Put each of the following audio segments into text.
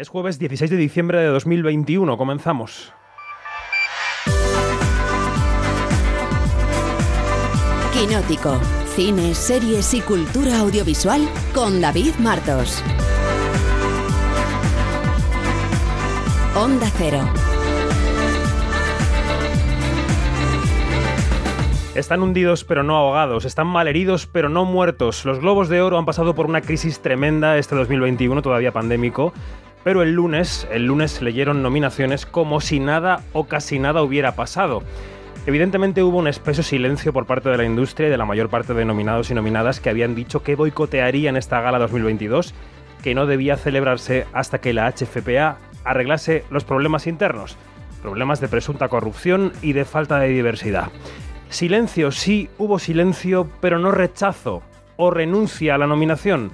Es jueves 16 de diciembre de 2021. Comenzamos. Quinótico. Cine, series y cultura audiovisual con David Martos. Onda Cero. Están hundidos pero no ahogados, están malheridos pero no muertos. Los globos de oro han pasado por una crisis tremenda este 2021, todavía pandémico, pero el lunes, el lunes leyeron nominaciones como si nada o casi nada hubiera pasado. Evidentemente hubo un espeso silencio por parte de la industria y de la mayor parte de nominados y nominadas que habían dicho que boicotearían esta gala 2022, que no debía celebrarse hasta que la HFPA arreglase los problemas internos, problemas de presunta corrupción y de falta de diversidad. Silencio, sí, hubo silencio, pero no rechazo o renuncia a la nominación.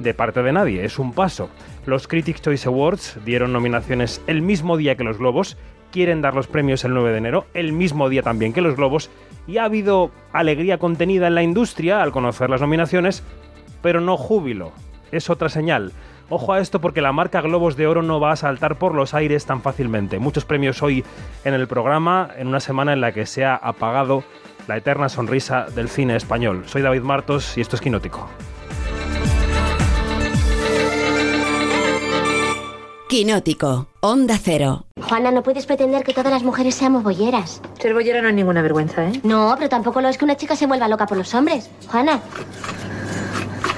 De parte de nadie, es un paso. Los Critics' Choice Awards dieron nominaciones el mismo día que los Globos, quieren dar los premios el 9 de enero, el mismo día también que los Globos, y ha habido alegría contenida en la industria al conocer las nominaciones, pero no júbilo. Es otra señal. Ojo a esto porque la marca Globos de Oro no va a saltar por los aires tan fácilmente. Muchos premios hoy en el programa, en una semana en la que se ha apagado la eterna sonrisa del cine español. Soy David Martos y esto es Quinótico. Quinótico, Onda Cero. Juana, no puedes pretender que todas las mujeres seamos bolleras. Ser bollera no es ninguna vergüenza, ¿eh? No, pero tampoco lo es que una chica se vuelva loca por los hombres. Juana.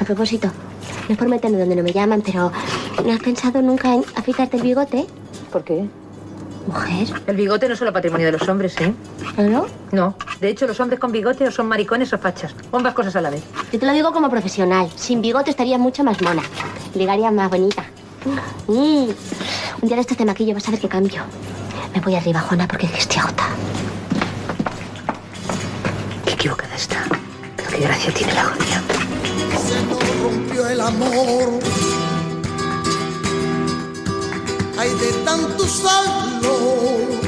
A propósito, no es por meterme donde no me llaman, pero ¿no has pensado nunca en afeitarte el bigote? ¿Por qué? Mujer. El bigote no es solo patrimonio de los hombres, ¿eh? ¿No? No. De hecho, los hombres con bigote o son maricones o fachas. O ambas cosas a la vez. Yo te lo digo como profesional. Sin bigote estarías mucho más mona. Ligarías más bonita. Mm. Un día de estos te maquillo, vas a ver qué cambio. Me voy arriba, Juana, porque estoy agotada. Qué equivocada está. Pero qué gracia tiene la agonía. se nos rompió el amor. Hay de tanto saldo.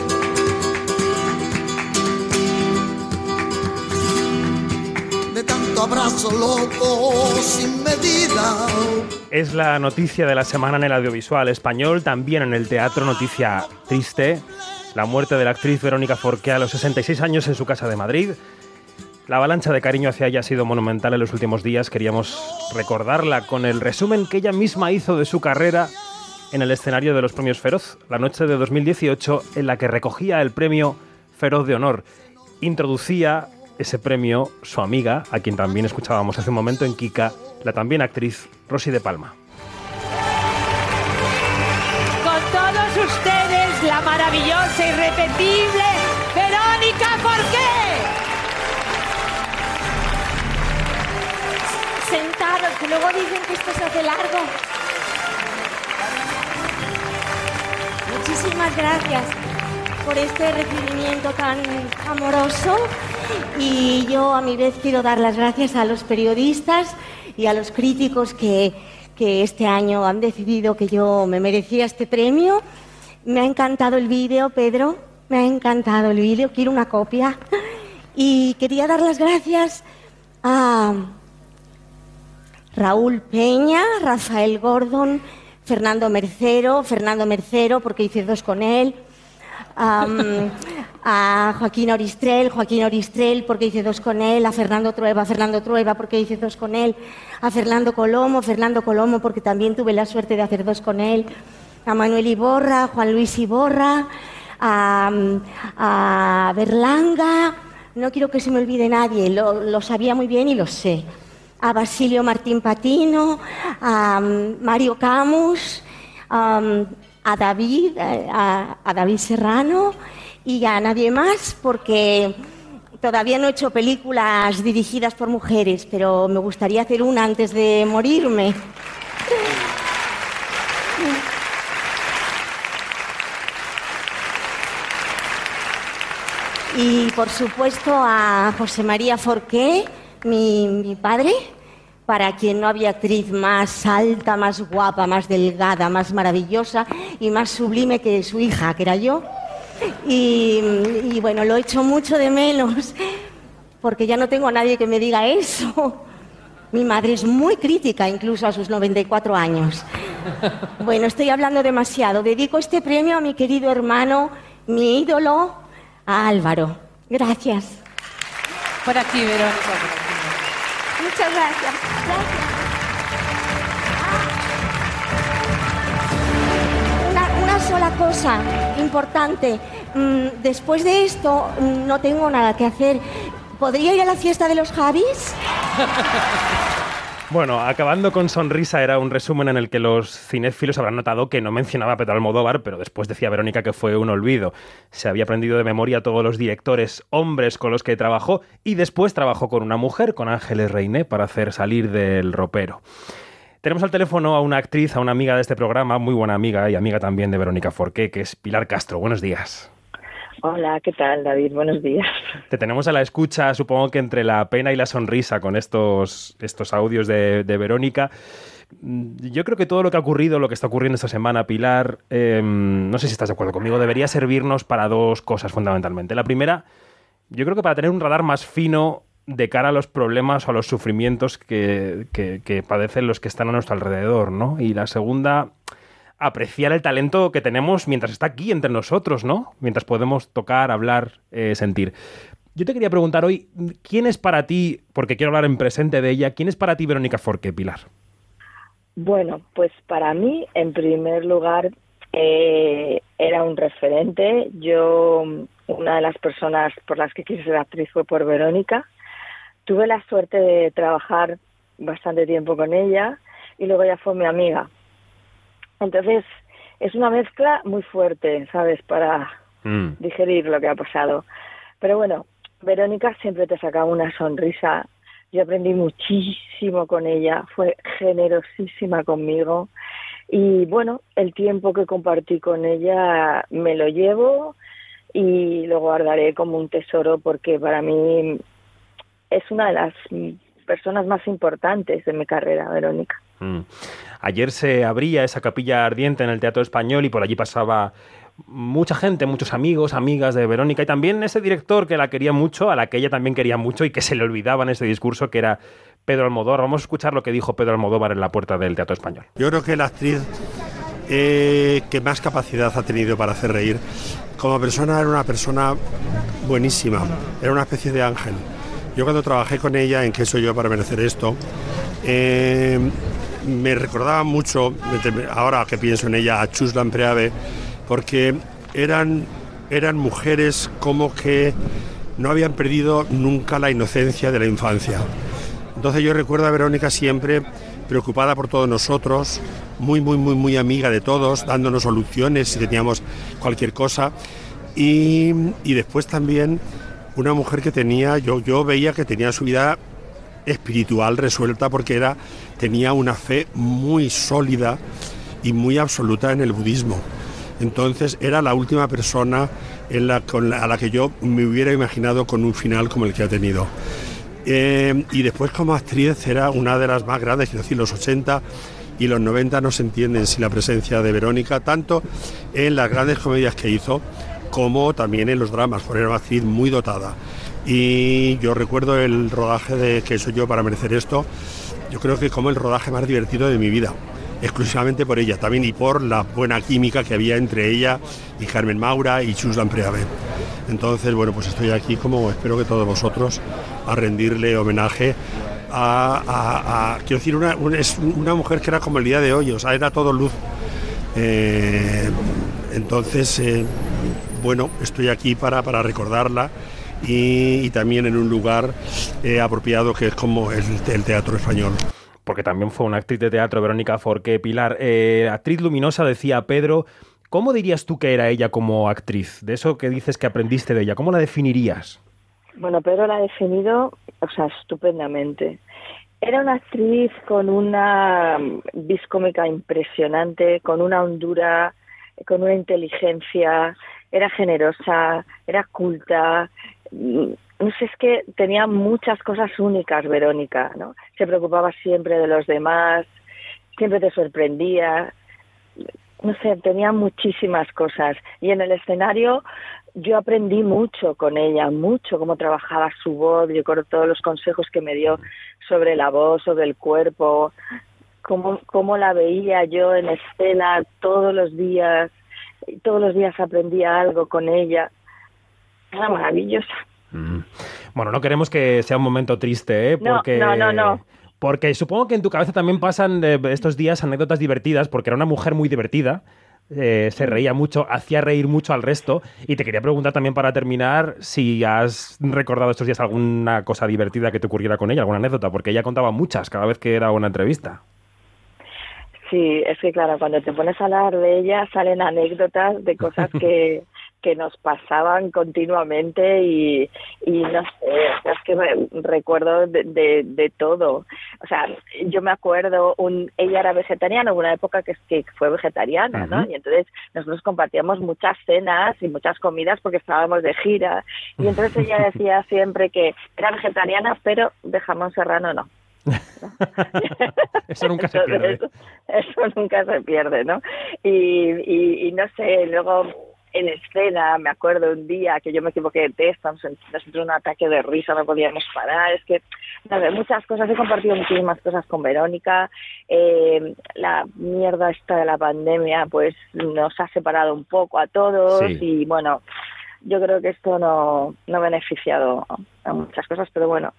Abrazo loco sin medida. Es la noticia de la semana en el audiovisual español, también en el teatro, noticia triste. La muerte de la actriz Verónica Forqué a los 66 años en su casa de Madrid. La avalancha de cariño hacia ella ha sido monumental en los últimos días. Queríamos recordarla con el resumen que ella misma hizo de su carrera en el escenario de los premios Feroz, la noche de 2018, en la que recogía el premio Feroz de Honor. Introducía ese premio su amiga, a quien también escuchábamos hace un momento en Kika, la también actriz Rosy de Palma. Con todos ustedes, la maravillosa, irrepetible Verónica Forqué. Sentados, que luego dicen que esto se hace largo. Muchísimas gracias por este recibimiento tan amoroso y yo a mi vez quiero dar las gracias a los periodistas y a los críticos que, que este año han decidido que yo me merecía este premio. Me ha encantado el vídeo, Pedro, me ha encantado el vídeo, quiero una copia. Y quería dar las gracias a Raúl Peña, Rafael Gordon, Fernando Mercero, Fernando Mercero, porque hice dos con él, a Joaquín Oristrel, Joaquín Oristrel, porque hice dos con él, a Fernando Trueba, Fernando Trueba, porque hice dos con él, a Fernando Colomo, Fernando Colomo, porque también tuve la suerte de hacer dos con él, a Manuel Iborra, Juan Luis Iborra, a, Berlanga, no quiero que se me olvide nadie, lo, sabía muy bien y lo sé a Basilio Martín Patino, a Mario Camus, a David, eh, a, David Serrano y a nadie más porque todavía no he hecho películas dirigidas por mujeres, pero me gustaría hacer una antes de morirme. Y por supuesto a José María Forqué, mi padre, para quien no había actriz más alta, más guapa, más delgada, más maravillosa y más sublime que su hija, que era yo. Y, y bueno, lo echo mucho de menos, porque ya no tengo a nadie que me diga eso. Mi madre es muy crítica, incluso a sus 94 años. Bueno, estoy hablando demasiado. Dedico este premio a mi querido hermano, mi ídolo, a Álvaro. Gracias. Por aquí, Verónica. Muchas gracias. Gracias. Una, una sola cosa importante. Mm, Después de esto, mm, no tengo nada que hacer. ¿Podría ir a la fiesta de los Javis? Bueno, acabando con sonrisa era un resumen en el que los cinéfilos habrán notado que no mencionaba a Pedro Almodóvar, pero después decía Verónica que fue un olvido. Se había aprendido de memoria todos los directores hombres con los que trabajó y después trabajó con una mujer, con Ángeles Reiné, para hacer salir del ropero. Tenemos al teléfono a una actriz, a una amiga de este programa, muy buena amiga y amiga también de Verónica Forqué, que es Pilar Castro. Buenos días. Hola, ¿qué tal, David? Buenos días. Te tenemos a la escucha, supongo que entre la pena y la sonrisa con estos, estos audios de, de Verónica. Mm, Yo creo que todo lo que ha ocurrido, lo que está ocurriendo esta semana, Pilar, eh, no sé si estás de acuerdo conmigo, debería servirnos para dos cosas fundamentalmente. La primera, yo creo que para tener un radar más fino de cara a los problemas o a los sufrimientos que, que- que padecen los que están a nuestro alrededor, ¿no? Y la segunda, apreciar el talento que tenemos mientras está aquí entre nosotros, ¿no? Mientras podemos tocar, hablar, eh, sentir. Yo te quería preguntar hoy, ¿quién es para ti, porque quiero hablar en presente de ella, quién es para ti Verónica Forqué, Pilar? Bueno, pues para mí, en primer lugar, eh, era un referente. Yo, una de las personas por las que quise ser actriz fue por Verónica. Tuve la suerte de trabajar bastante tiempo con ella y luego ella fue mi amiga. Entonces, es una mezcla muy fuerte, ¿sabes? Para Mm. digerir lo que ha pasado. Pero bueno, Verónica siempre te sacaba una sonrisa. Yo aprendí muchísimo con ella, fue generosísima conmigo. Y bueno, el tiempo que compartí con ella me lo llevo y lo guardaré como un tesoro porque para mí es una de las personas más importantes de mi carrera, Verónica. Mm. Ayer se abría esa capilla ardiente en el Teatro Español y por allí pasaba mucha gente, muchos amigos, amigas de Verónica y también ese director que la quería mucho, a la que ella también quería mucho y que se le olvidaba en ese discurso que era Pedro Almodóvar. Vamos a escuchar lo que dijo Pedro Almodóvar en la puerta del Teatro Español. Yo creo que la actriz eh, que más capacidad ha tenido para hacer reír, como persona era una persona buenísima, era una especie de ángel. Yo cuando trabajé con ella en ¿Qué soy yo para merecer esto? eh, me recordaba mucho, ahora que pienso en ella, a Chus Lampreave, porque eran, eran mujeres como que no habían perdido nunca la inocencia de la infancia. Entonces yo recuerdo a Verónica siempre preocupada por todos nosotros, muy, muy, muy, muy amiga de todos, dándonos soluciones si teníamos cualquier cosa. Y, y después también una mujer que tenía, yo, yo veía que tenía su vida espiritual resuelta porque era, tenía una fe muy sólida y muy absoluta en el budismo. Entonces era la última persona en la, con la- a la que yo me hubiera imaginado con un final como el que ha tenido. Eh, y después como actriz era una de las más grandes, quiero decir, los 80 y los 90 no se entienden sin la presencia de Verónica, tanto en las grandes comedias que hizo como también en los dramas, porque era una actriz muy dotada. Y yo recuerdo el rodaje de Que soy yo para merecer esto, yo creo que como el rodaje más divertido de mi vida, exclusivamente por ella también y por la buena química que había entre ella y Carmen Maura y Chus Lampreave. Entonces, bueno, pues estoy aquí como espero que todos vosotros a rendirle homenaje a, quiero decir, una, un- es una mujer que era como el día de hoy, o sea, era todo luz. Eh, entonces, eh, bueno, estoy aquí para, para recordarla y, y también en un lugar eh, apropiado que es como el, el Teatro Español. porque también fue una actriz de teatro, Verónica Forqué Pilar. Eh, actriz luminosa, decía Pedro. ¿Cómo dirías tú que era ella como actriz? De eso que dices que aprendiste de ella, ¿cómo la definirías? Bueno, Pedro la ha definido, o sea, estupendamente. Era una actriz con una mm, vis cómica impresionante, con una hondura, con una inteligencia, era generosa, era culta. Mm, No sé, es que tenía muchas cosas únicas, Verónica, ¿no? Se preocupaba siempre de los demás, siempre te sorprendía. No sé, tenía muchísimas cosas. Y en el escenario yo aprendí mucho con ella, mucho cómo trabajaba su voz, yo con todos los consejos que me dio sobre la voz, sobre el cuerpo, cómo, cómo la veía yo en escena todos los días, todos los días aprendía algo con ella. Era maravillosa. Mm. Bueno, no queremos que sea un momento triste, ¿eh? No, Porque... no, no, no. Porque supongo que en tu cabeza también pasan eh, estos días anécdotas divertidas, porque era una mujer muy divertida, eh, se reía mucho, hacía reír mucho al resto. Y te quería preguntar también para terminar si has recordado estos días alguna cosa divertida que te ocurriera con ella, alguna anécdota, porque ella contaba muchas cada vez que era una entrevista. Sí, es que claro, cuando te pones a hablar de ella salen anécdotas de cosas que, que nos pasaban continuamente y, y no sé, o sea, es que recuerdo de, de, de todo. O sea, yo me acuerdo, un, ella era vegetariana, hubo una época que, que fue vegetariana, ¿no? Ujú. Y entonces nosotros compartíamos muchas cenas y muchas comidas porque estábamos de gira. Y entonces ella decía siempre que era vegetariana, pero de jamón serrano no. Eso nunca se pierde. Eso nunca se pierde, ¿no? Y, y, y no sé, luego en escena, me acuerdo un día que yo me equivoqué de test, nos entró un ataque de risa, no podíamos parar, es que, no sé, muchas cosas, he compartido muchísimas cosas con Verónica, eh, la mierda esta de la pandemia pues nos ha separado un poco a todos Sí. y bueno, yo creo que esto no, no ha beneficiado a muchas cosas, pero bueno,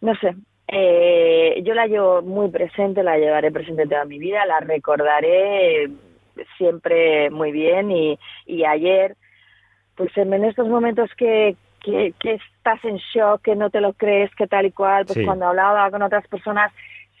no sé. Eh, yo la llevo muy presente, la llevaré presente toda mi vida, la recordaré siempre muy bien y, y ayer, pues en estos momentos que, que, que estás en shock, que no te lo crees, que tal y cual, pues Sí. cuando hablaba con otras personas,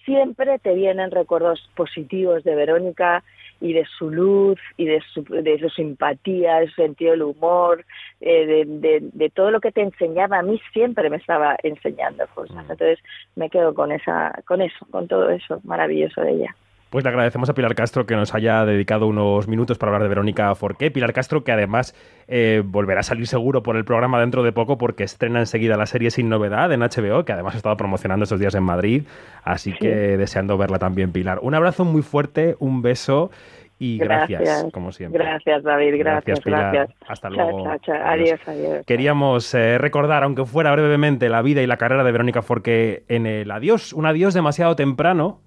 siempre te vienen recuerdos positivos de Verónica y de su luz y de su, de su simpatía, de su sentido del humor, eh, de, de, de todo lo que te enseñaba. A mí siempre me estaba enseñando cosas. Entonces me quedo con esa, con eso, con todo eso maravilloso de ella. Pues le agradecemos a Pilar Castro que nos haya dedicado unos minutos para hablar de Verónica Forqué. Pilar Castro que además eh, volverá a salir seguro por el programa dentro de poco porque estrena enseguida la serie Sin Novedad en HBO, que además ha estado promocionando estos días en Madrid. Así que deseando verla también, Pilar. Un abrazo muy fuerte, un beso y gracias, como siempre. Gracias, David. Gracias, Gracias, Pilar. gracias. Hasta Chao, luego. chao, chao. Adiós. Adiós, adiós. Queríamos eh, recordar, aunque fuera brevemente, la vida y la carrera de Verónica Forqué en el adiós, un adiós demasiado temprano,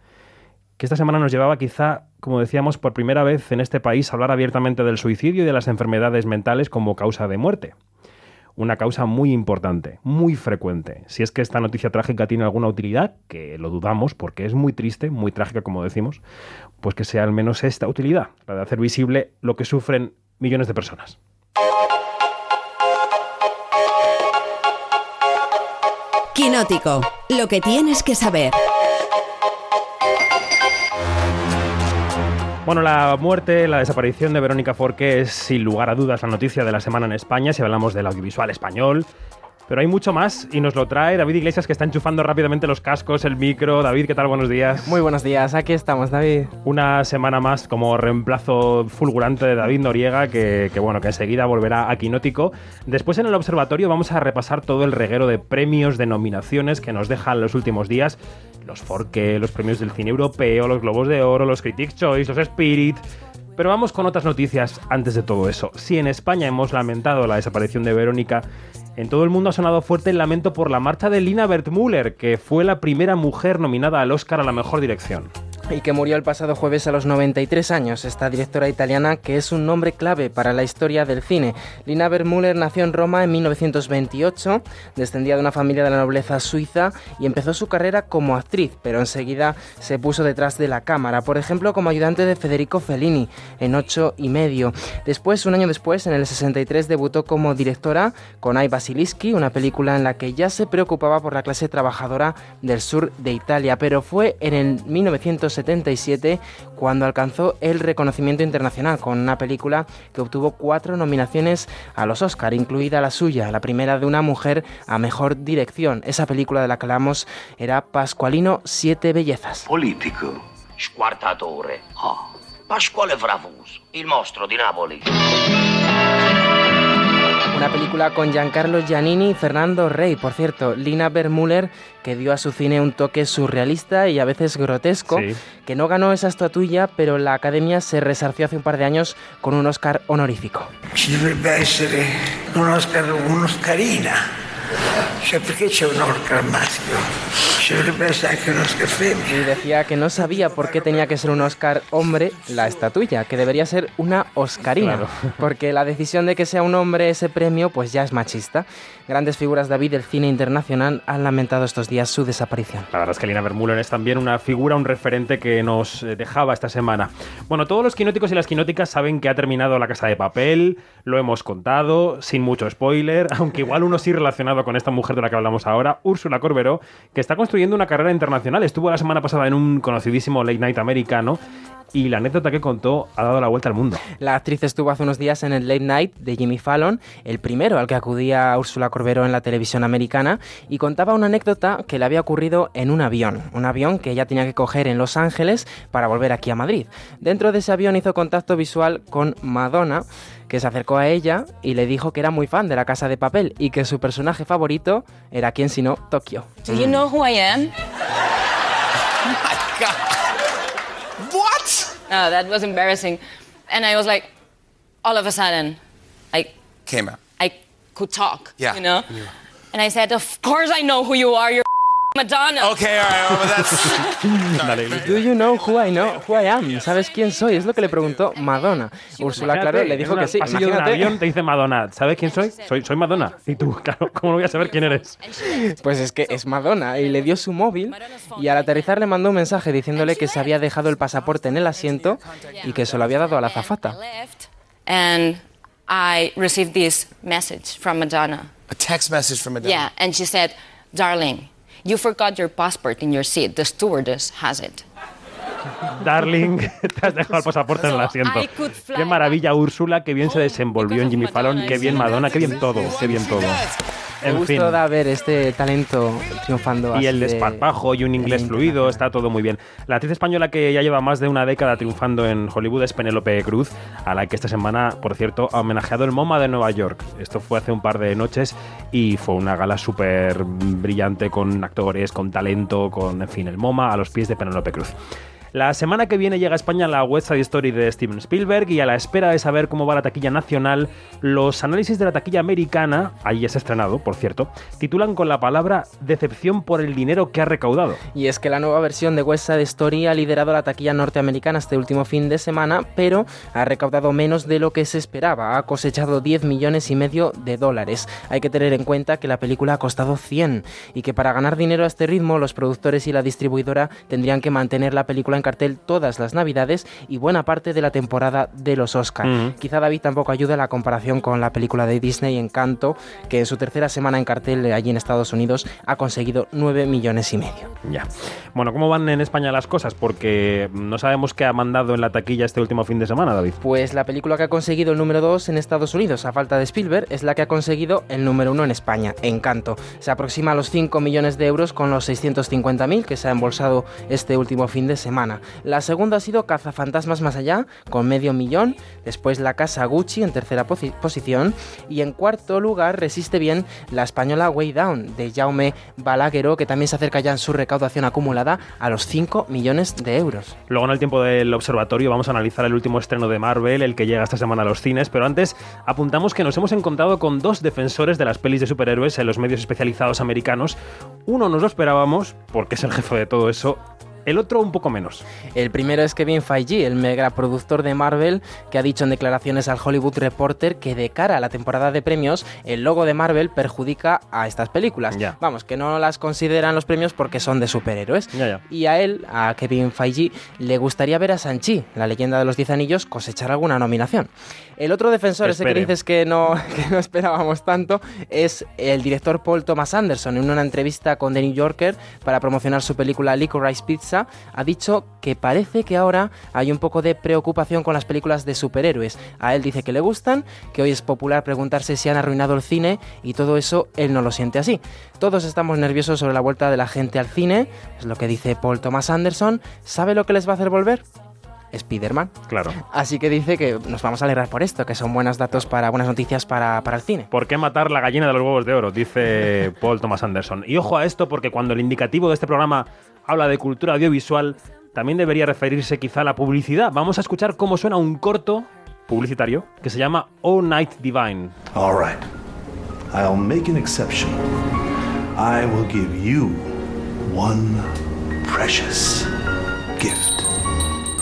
que esta semana nos llevaba quizá, como decíamos, por primera vez en este país a hablar abiertamente del suicidio y de las enfermedades mentales como causa de muerte. Una causa muy importante, muy frecuente. Si es que esta noticia trágica tiene alguna utilidad, que lo dudamos porque es muy triste, muy trágica como decimos, pues que sea al menos esta utilidad, la de hacer visible lo que sufren millones de personas. Quinótico, lo que tienes que saber. Bueno, la muerte, la desaparición de Verónica Forqué es sin lugar a dudas la noticia de la semana en España si hablamos del audiovisual español. Pero hay mucho más y nos lo trae David Iglesias que está enchufando rápidamente los cascos, el micro. David, ¿qué tal? Buenos días. Muy buenos días, aquí estamos, David. Una semana más como reemplazo fulgurante de David Noriega, que, que, bueno, que enseguida volverá a Quinótico. Después en el observatorio vamos a repasar todo el reguero de premios, de nominaciones que nos dejan los últimos días. Los Forqué, los premios del cine europeo, los Globos de Oro, los Critics' Choice, los Spirit. Pero vamos con otras noticias antes de todo eso. Si en España hemos lamentado la desaparición de Verónica, en todo el mundo ha sonado fuerte el lamento por la marcha de Lina Wertmüller, que fue la primera mujer nominada al Oscar a la mejor dirección y que murió el pasado jueves a los 93 años. Esta directora italiana que es un nombre clave para la historia del cine. Lina Wertmüller nació en Roma en 1928, descendía de una familia de la nobleza suiza y empezó su carrera como actriz, pero enseguida se puso detrás de la cámara, por ejemplo como ayudante de Federico Fellini en ocho y medio. Después, un año después, en el 63 debutó como directora con Ai Basiliski, una película en la que ya se preocupaba por la clase trabajadora del sur de Italia, pero fue en el 1977 cuando alcanzó el reconocimiento internacional con una película que obtuvo cuatro nominaciones a los Oscar, incluida la suya, la primera de una mujer a mejor dirección. Esa película de la que hablamos era Pascualino Siete Bellezas. Politico, squartatore. Oh, Pasquale Fravus, il mostro di Napoli. Una película con Giancarlo Giannini y Fernando Rey, por cierto, Lina Bermuller, que dio a su cine un toque surrealista y a veces grotesco, Sí. que no ganó esa estatuilla, pero la Academia se resarció hace un par de años con un Oscar honorífico. Ci dovrebbe essere un Oscar. Cioè, perché c'è un Oscar maschio? Y decía que no sabía por qué tenía que ser un Oscar hombre la estatuilla, que debería ser una Oscarina, Claro. porque la decisión de que sea un hombre ese premio pues ya es machista. Grandes figuras David del cine internacional han lamentado estos días su desaparición. La verdad es que Lina Vermeulen es también una figura, un referente que nos eh, dejaba esta semana. Bueno, todos los quinóticos y las quinóticas saben que ha terminado La Casa de Papel, lo hemos contado, sin mucho spoiler, aunque igual uno sí relacionado con esta mujer de la que hablamos ahora, Úrsula Corberó, que está una carrera internacional. Estuvo la semana pasada en un conocidísimo late night americano y la anécdota que contó ha dado la vuelta al mundo. La actriz estuvo hace unos días en el Late Night de Jimmy Fallon, el primero al que acudía Úrsula Corberó en la televisión americana, y contaba una anécdota que le había ocurrido en un avión, un avión que ella tenía que coger en Los Ángeles para volver aquí a Madrid. Dentro de ese avión hizo contacto visual con Madonna, que se acercó a ella y le dijo que era muy fan de la Casa de Papel y que su personaje favorito era quién sino Tokio. Do you know who I am? What? Oh, that was embarrassing. And I was like, all of a sudden, I Came out. I could talk. Yeah. You know? And I said, Of course I know who you are. You're Madonna. Okay, all right, well, that's. Do you know who I know, who I am? ¿Sabes quién soy? Es lo que le preguntó Madonna. Úrsula, claro, Imagínate, le dijo que sí. pasillo de un avión te dice Madonna, ¿sabes quién soy? Soy, soy Madonna. Y tú, claro, ¿cómo no voy a saber quién eres? Pues es que es Madonna y le dio su móvil y al aterrizar le mandó un mensaje diciéndole que se había dejado el pasaporte en el asiento y que se lo había dado a la zafata. And I received this message from Madonna. A text message from Madonna. Yeah, and she said, Darling, you forgot your passport in your seat. The stewardess has it. Darling, te has dejado el pasaporte en el asiento. Qué maravilla Úrsula, qué bien se desenvolvió en Jimmy Fallon, qué bien Madonna, qué bien todo, qué bien todo. Me da ver este talento triunfando Y así el de- desparpajo y un inglés fluido, está todo muy bien. La actriz española que ya lleva más de una década triunfando en Hollywood es Penélope Cruz, a la que esta semana, por cierto, ha homenajeado el MoMA de Nueva York. Esto fue hace un par de noches y fue una gala súper brillante con actores, con talento, con, en fin, el MoMA a los pies de Penélope Cruz. La semana que viene llega a España la West Side Story de Steven Spielberg y a la espera de saber cómo va la taquilla nacional, los análisis de la taquilla americana, ahí ha estrenado, por cierto, titulan con la palabra decepción por el dinero que ha recaudado. Y es que la nueva versión de West Side Story ha liderado la taquilla norteamericana este último fin de semana, pero ha recaudado menos de lo que se esperaba. Ha cosechado 10 millones y medio de dólares. Hay que tener en cuenta que la película ha costado 100 y que para ganar dinero a este ritmo los productores y la distribuidora tendrían que mantener la película en cartel todas las navidades y buena parte de la temporada de los Oscar. Quizá David tampoco ayuda la comparación con la película de Disney Encanto, que en su tercera semana en cartel allí en Estados Unidos ha conseguido 9 millones y medio. Ya. Bueno, ¿cómo van en España las cosas? Porque no sabemos qué ha mandado en la taquilla este último fin de semana, David. Pues la película que ha conseguido el número 2 en Estados Unidos, a falta de Spielberg, es la que ha conseguido el número 1 en España, Encanto. Se aproxima a los 5 millones de euros con los 650.000 que se ha embolsado este último fin de semana. La segunda ha sido Cazafantasmas Más Allá, con medio millón. Después La Casa Gucci en tercera posi- posición. Y en cuarto lugar resiste bien la española Way Down, de Jaume Balagueró, que también se acerca ya en su recaudación acumulada a los 5 millones de euros. Luego en el tiempo del observatorio vamos a analizar el último estreno de Marvel, el que llega esta semana a los cines, pero antes apuntamos que nos hemos encontrado con dos defensores de las pelis de superhéroes en los medios especializados americanos. Uno nos lo esperábamos, porque es el jefe de todo eso, el otro un poco menos. El primero es Kevin Feige, el megaproductor de Marvel, que ha dicho en declaraciones al Hollywood Reporter que de cara a la temporada de premios, el logo de Marvel perjudica a estas películas. Ya. Vamos, que no las consideran los premios porque son de superhéroes. Ya, ya. Y a él, a Kevin Feige, le gustaría ver a Sanchi, la leyenda de los Diez Anillos, cosechar alguna nominación. El otro defensor, ese que dices que no, que no esperábamos tanto, es el director Paul Thomas Anderson. En una entrevista con The New Yorker para promocionar su película Licorice Pizza, ha dicho que parece que ahora hay un poco de preocupación con las películas de superhéroes. A él dice que le gustan, que hoy es popular preguntarse si han arruinado el cine y todo eso él no lo siente así. Todos estamos nerviosos sobre la vuelta de la gente al cine, es lo que dice Paul Thomas Anderson. ¿Sabe lo que les va a hacer volver? Spider-Man. Claro. Así que dice que nos vamos a alegrar por esto, que son buenos datos para buenas noticias para, para el cine. ¿Por qué matar la gallina de los huevos de oro? Dice Paul Thomas Anderson. Y ojo a esto porque cuando el indicativo de este programa habla de cultura audiovisual, también debería referirse quizá a la publicidad. Vamos a escuchar cómo suena un corto publicitario que se llama All Night Divine. All right. I'll make an exception. I will give you one precious gift.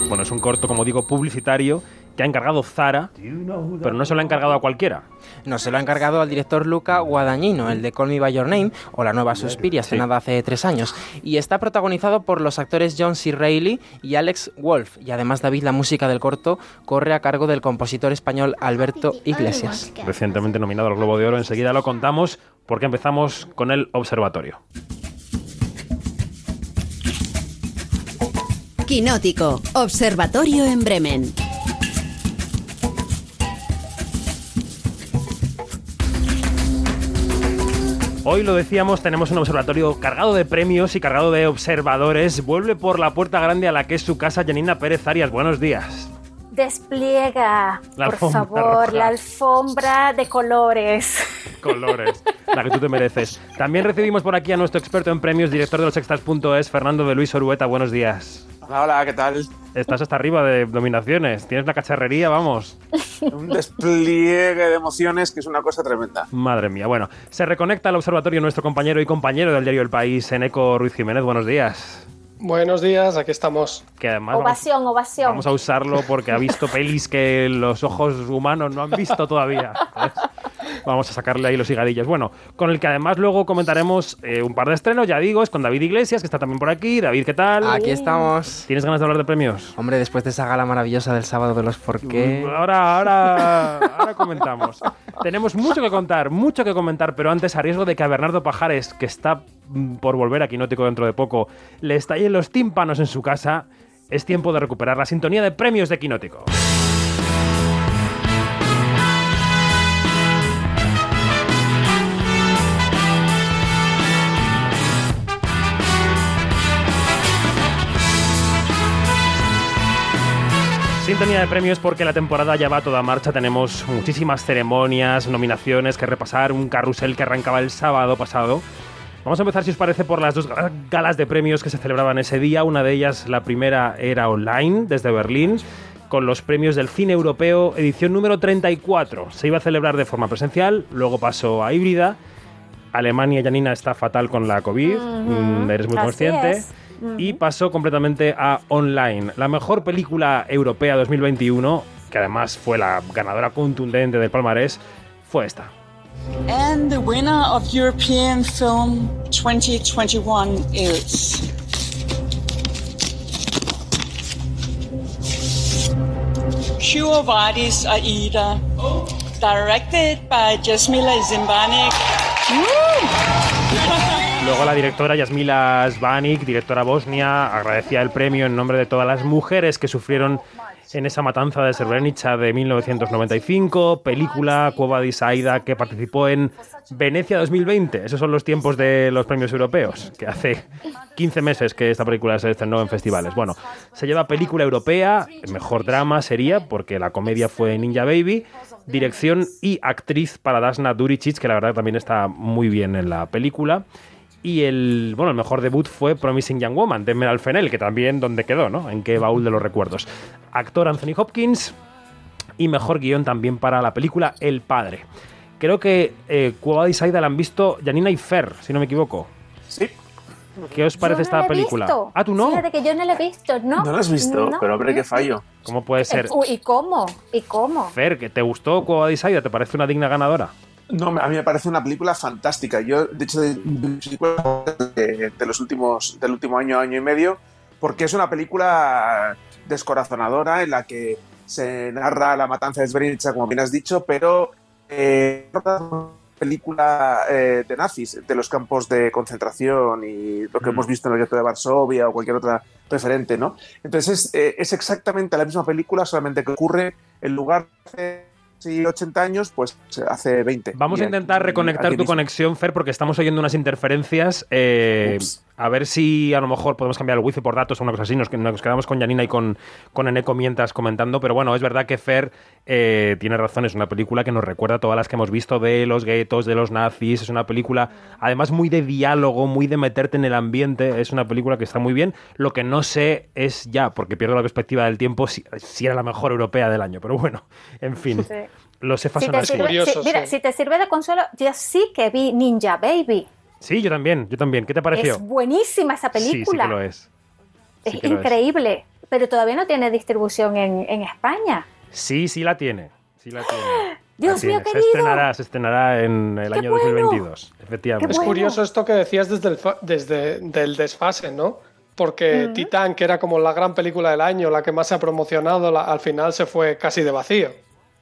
Bueno, es un corto, como digo, publicitario que ha encargado Zara, pero no se lo ha encargado a cualquiera. No, se lo ha encargado al director Luca Guadagnino, el de Call Me By Your Name, o La Nueva Suspiria, estrenada hace tres años. Y está protagonizado por los actores John C. Reilly y Alex Wolf. Y además, David, la música del corto corre a cargo del compositor español Alberto Iglesias. Recientemente nominado al Globo de Oro, enseguida lo contamos porque empezamos con el observatorio. Quinótico, Observatorio en Bremen. Hoy lo decíamos, tenemos un observatorio cargado de premios y cargado de observadores. Vuelve por la puerta grande a la que es su casa Janina Pérez Arias. Buenos días. Despliega, La por favor, roja. la alfombra de colores. Colores, la que tú te mereces. También recibimos por aquí a nuestro experto en premios, director de los extras.es, Fernando de Luis Orueta. Buenos días. Hola, hola, ¿qué tal? Estás hasta arriba de nominaciones. Tienes la cacharrería, vamos. Un despliegue de emociones que es una cosa tremenda. Madre mía. Bueno, se reconecta al observatorio nuestro compañero y compañero del diario El País, Eneco Ruiz Jiménez. Buenos días. Buenos días, aquí estamos. Que además vamos, Ovación, ovación. vamos a usarlo porque ha visto pelis que los ojos humanos no han visto todavía. Vamos a sacarle ahí los higadillos. Bueno, con el que además luego comentaremos eh, un par de estrenos, ya digo, es con David Iglesias, que está también por aquí. David, ¿qué tal? Aquí estamos. ¿Tienes ganas de hablar de premios? Hombre, después de esa gala maravillosa del sábado de los por qué. Ahora, ahora, ahora comentamos. Tenemos mucho que contar, mucho que comentar, pero antes, a riesgo de que a Bernardo Pajares, que está mm, por volver a Quinótico dentro de poco, le estallen los tímpanos en su casa, es tiempo de recuperar la sintonía de premios de Quinótico. Sintonía de premios porque la temporada ya va a toda marcha. Tenemos muchísimas ceremonias, nominaciones que repasar, un carrusel que arrancaba el sábado pasado. Vamos a empezar, si os parece, por las dos ga- galas de premios que se celebraban ese día. Una de ellas, la primera, era online, desde Berlín, con los premios del cine europeo, edición número 34. Se iba a celebrar de forma presencial, luego pasó a híbrida. Alemania, Janina, está fatal con la COVID, mm, eres muy así consciente. es. Y pasó completamente a online. La mejor película europea 2021, que además fue la ganadora contundente del palmarés, fue esta. And the winner of European Film 2021 is. Pure Vadis Aida. Directed by Jasmila Zimbanik. Luego la directora Yasmila Zbanik, directora bosnia, agradecía el premio en nombre de todas las mujeres que sufrieron en esa matanza de Srebrenica de 1995, película Cueva de Isaida que participó en Venecia 2020. Esos son los tiempos de los premios europeos, que hace 15 meses que esta película se estrenó en festivales. Bueno, se lleva película europea, mejor drama sería, porque la comedia fue Ninja Baby, dirección y actriz para Dasna Duricic, que la verdad también está muy bien en la película. Y el, bueno, el mejor debut fue Promising Young Woman de Meral Fennell, que también donde quedó, ¿no? En qué baúl de los recuerdos. Actor Anthony Hopkins y mejor guion también para la película El Padre. Creo que eh, Cueva de Isaida la han visto Janina y Fer, si no me equivoco. Sí. ¿Qué os parece Yo no esta la he película? visto. Ah, tú no. Fíjate que yo no la he visto, ¿no? ¿No lo has visto? No. Pero hombre, qué fallo. ¿Cómo puede ser? Eh, ¿Y cómo? ¿Y cómo? Fer, ¿que te gustó Cueva de Isaida? ¿Te parece una digna ganadora? No, a mí me parece una película fantástica. Yo, de hecho, de, de de, los últimos, del último año, año y medio, porque es una película descorazonadora en la que se narra la matanza de Srebrenica, como bien has dicho, pero eh, una película eh, de nazis, de los campos de concentración y lo que Mm. hemos visto en el gueto de Varsovia o cualquier otra referente, ¿no? Entonces es, eh, es exactamente la misma película, solamente que ocurre en lugar de hace 80 años, pues hace 20. Vamos Y a intentar aquí- reconectar aquí tu conexión, Fer, porque estamos oyendo unas interferencias. eh, a ver si a lo mejor podemos cambiar el wifi por datos o una cosa así. Nos, nos quedamos con Janina y con, con Eneco mientras comentando. Pero bueno, es verdad que Fer eh, tiene razón. Es una película que nos recuerda a todas las que hemos visto de los guetos, de los nazis. Es una película, además, muy de diálogo, muy de meterte en el ambiente. Es una película que está muy bien. Lo que no sé es ya, porque pierdo la perspectiva del tiempo, si, si era la mejor europea del año. Pero bueno, en fin. Sí. Los EFA Si son te así. sirve, si- mira, si te sirve de consuelo, yo sí que vi Ninja Baby. Sí, yo también, yo también. ¿Qué te pareció? Es buenísima esa película. Sí, sí que lo es. Es lo increíble, pero todavía no tiene distribución en, en España. Sí, sí la tiene. Sí la tiene. Dios mío, tiene. Se querido. estrenará, se estrenará en el año 2022, efectivamente. Es curioso esto que decías desde el, fa- desde del desfase, ¿no? Porque. Titán, que era como la gran película del año, la que más se ha promocionado, la- al final se fue casi de vacío.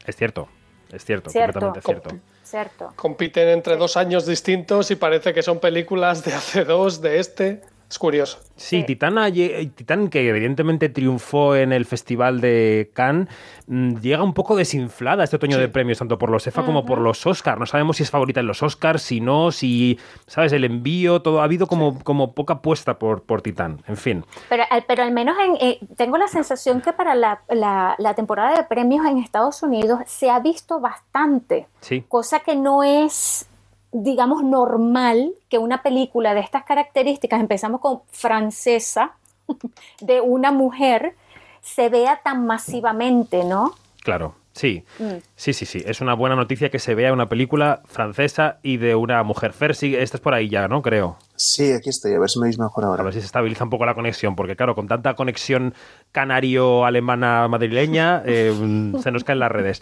Es cierto, es cierto, Cierto. completamente cierto. Cierto. Compiten entre dos años distintos y parece que son películas de hace dos, de este. Es curioso. Sí, Titán, ha lle- Titán, que evidentemente triunfó en el Festival de Cannes, mm, llega un poco desinflada este otoño de premios, tanto por los EFA como por los Oscars. No sabemos si es favorita en los Oscars, si no, si, ¿sabes? El envío, todo. Ha habido como, como poca apuesta por, por Titán. En fin. Pero, al- pero al menos en, eh, tengo la sensación que para la, la- la temporada de premios en Estados Unidos se ha visto bastante, Sí. cosa que no es, digamos, normal que una película de estas características, empezamos con francesa, de una mujer, se vea tan masivamente, ¿no? Claro, sí. Mm. Sí, sí, sí. Es una buena noticia que se vea una película francesa y de una mujer. Fer, sí, estás por ahí ya, ¿no? Creo. Sí, aquí estoy, a ver si me veis mejor ahora. A ver si se estabiliza un poco la conexión, porque claro, con tanta conexión canario-alemana-madrileña, eh, se nos caen las redes.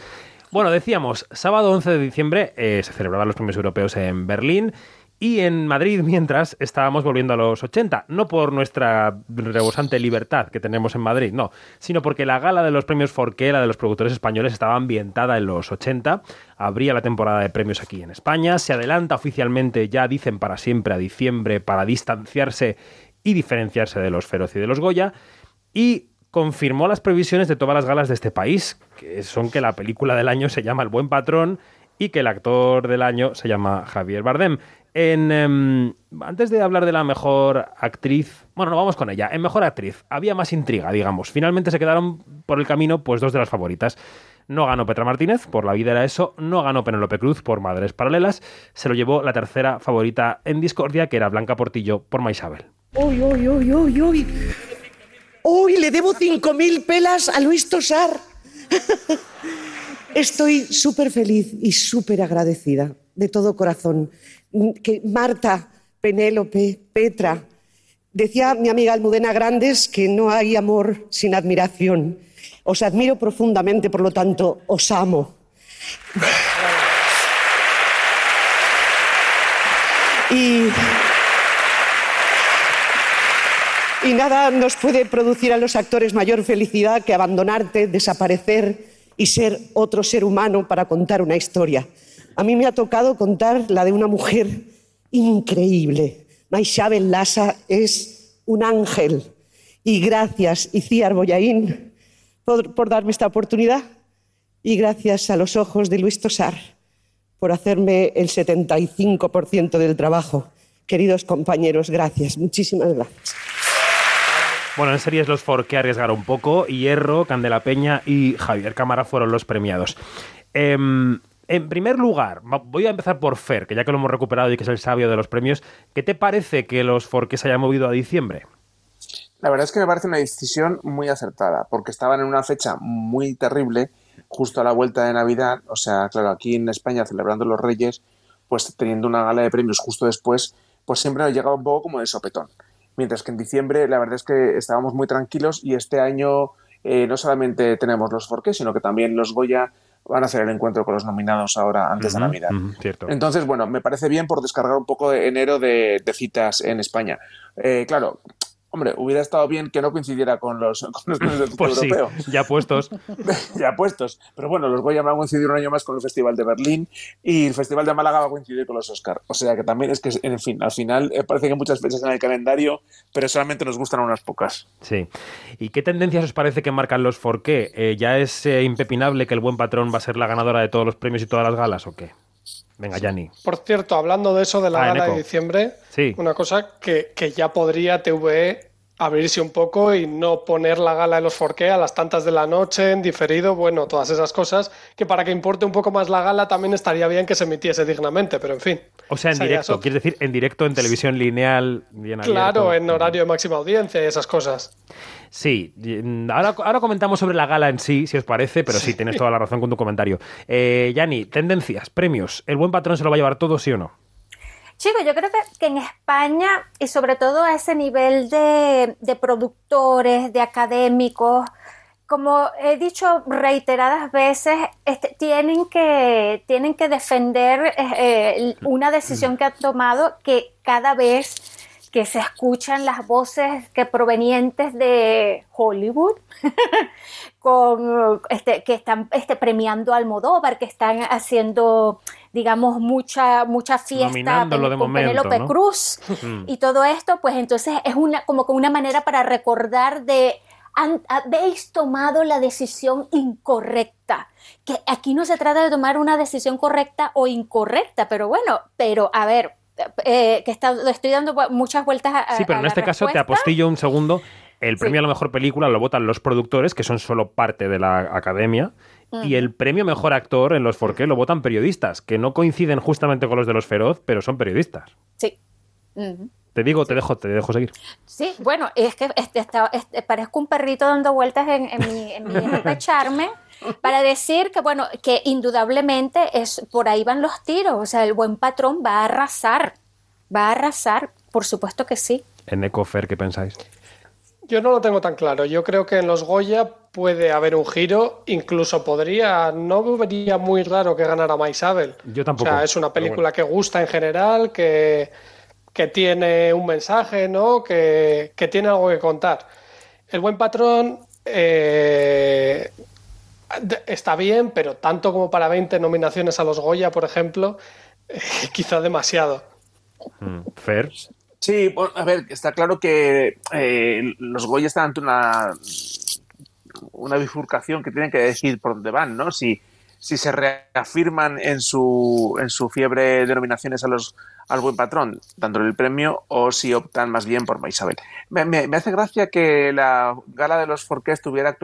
Bueno, decíamos, sábado 11 de diciembre eh, se celebraban los premios europeos en Berlín y en Madrid, mientras estábamos volviendo a los 80, no por nuestra rebosante libertad que tenemos en Madrid, no, sino porque la gala de los premios Forqué, la de los productores españoles, estaba ambientada en los 80, abría la temporada de premios aquí en España, se adelanta oficialmente, ya dicen para siempre, a diciembre, para distanciarse y diferenciarse de los Feroz y de los Goya, y confirmó las previsiones de todas las galas de este país, que son que la película del año se llama El Buen Patrón y que el actor del año se llama Javier Bardem. En, em, antes de hablar de la mejor actriz, bueno, no vamos con ella. En mejor actriz había más intriga, digamos. Finalmente se quedaron por el camino pues dos de las favoritas. No ganó Petra Martínez, por La vida era eso. No ganó Penélope Cruz, por Madres Paralelas. Se lo llevó la tercera favorita en discordia, que era Blanca Portillo, por Maisabel. Uy, uy, uy, uy, uy. Uy, le debo 5.000 pelas a Luis Tosar. Estoy súper feliz y súper agradecida, de todo corazón. Que Marta, Penélope, Petra. Decía mi amiga Almudena Grandes que no hay amor sin admiración. Os admiro profundamente, por lo tanto, os amo. Y, y nada nos puede producir a los actores mayor felicidad que abandonarte, desaparecer y ser otro ser humano para contar una historia. A mí me ha tocado contar la de una mujer increíble. Maishabel Lassa es un ángel. Y gracias, Iciar Boyaín, por, por darme esta oportunidad. Y gracias a los ojos de Luis Tosar por hacerme el 75% del trabajo. Queridos compañeros, gracias, muchísimas gracias. Bueno, en series los Forqué arriesgaron un poco. Hierro, Candela Peña y Javier Cámara fueron los premiados. Em, en primer lugar, voy a empezar por Fer, que ya que lo hemos recuperado y que es el sabio de los premios, ¿qué te parece que los Forqué se hayan movido a diciembre? La verdad es que me parece una decisión muy acertada, porque estaban en una fecha muy terrible, justo a la vuelta de Navidad. O sea, claro, aquí en España celebrando los Reyes, pues teniendo una gala de premios justo después, pues siempre nos llegaba un poco como de sopetón. Mientras que en diciembre la verdad es que estábamos muy tranquilos y este año eh, no solamente tenemos los Forqué, sino que también los Goya van a hacer el encuentro con los nominados ahora antes de Navidad. cierto. Entonces, bueno, me parece bien por descargar un poco de enero de, de citas en España. Eh, claro, hombre, hubiera estado bien que no coincidiera con los, con los premios del Pues sí, europeo. ya puestos. ya puestos. Pero bueno, los Goya van a coincidir un año más con el Festival de Berlín y el Festival de Málaga va a coincidir con los Oscar. O sea que también es que, en fin, al final eh, parece que hay muchas fechas en el calendario, pero solamente nos gustan unas pocas. Sí. ¿Y qué tendencias os parece que marcan los Forqué? Eh, ¿Ya es eh, impepinable que el buen patrón va a ser la ganadora de todos los premios y todas las galas o qué? Venga, Yanni. Por cierto, hablando de eso de la Ah, gala de diciembre, Sí. una cosa que, que ya podría TVE abrirse un poco y no poner la gala de los Forqué a las tantas de la noche, en diferido, bueno, todas esas cosas, que para que importe un poco más la gala también estaría bien que se emitiese dignamente, pero en fin. O sea, en directo, quieres decir en directo, en televisión lineal, bien Claro, abierto. en horario de máxima audiencia y esas cosas. Sí, mm, ahora, ahora comentamos sobre la gala en sí, si os parece, pero sí, tienes toda la razón con tu comentario. Eh, Yanni, tendencias, premios. ¿El buen patrón se lo va a llevar todo, sí o no? Chicos, yo creo que, que en España, y sobre todo a ese nivel de, de productores, de académicos, como he dicho reiteradas veces, este, tienen, que, tienen que defender eh, eh, una decisión que han tomado que cada vez que se escuchan las voces que provenientes de Hollywood, con, este, que están este, premiando a Almodóvar, que están haciendo, digamos, mucha, mucha fiesta de con momento, Penélope ¿no? Cruz Mm. y todo esto, pues entonces es una, como que una manera para recordar de habéis tomado la decisión incorrecta. Que aquí no se trata de tomar una decisión correcta o incorrecta, pero bueno, pero a ver, eh, que está, estoy dando muchas vueltas a, Sí, a pero en este caso te apostillo un segundo. El premio a la mejor película lo votan los productores, que son solo parte de la academia. Y el premio mejor actor en los Forqué lo votan periodistas, que no coinciden justamente con los de los Feroz, pero son periodistas. Sí. Te digo, te dejo, te dejo seguir. Sí, bueno, es que este, este, parezco un perrito dando vueltas en, en mi, en mi despecharme para decir que, bueno, que indudablemente es por ahí van los tiros. O sea, el buen patrón va a arrasar. Va a arrasar, por supuesto que sí. En Ecofer, ¿qué pensáis? Yo no lo tengo tan claro. Yo creo que en los Goya puede haber un giro. Incluso podría, no vería muy raro que ganara Maisabel. Yo tampoco. O sea, es una película que gusta en general, que, que tiene un mensaje, ¿no? Que, que tiene algo que contar. El buen patrón eh, está bien, pero tanto como para 20 nominaciones a los Goya, por ejemplo, eh, quizá demasiado. Mm. Sí, bueno, a ver, está claro que eh, los Goya están ante una, una bifurcación que tienen que decir por dónde van, ¿no? Si, si se reafirman en su, en su fiebre de nominaciones a los, al buen patrón, dándole el premio, o si optan más bien por Maisabel. Me, me- hace gracia que la gala de los Forqué estuviera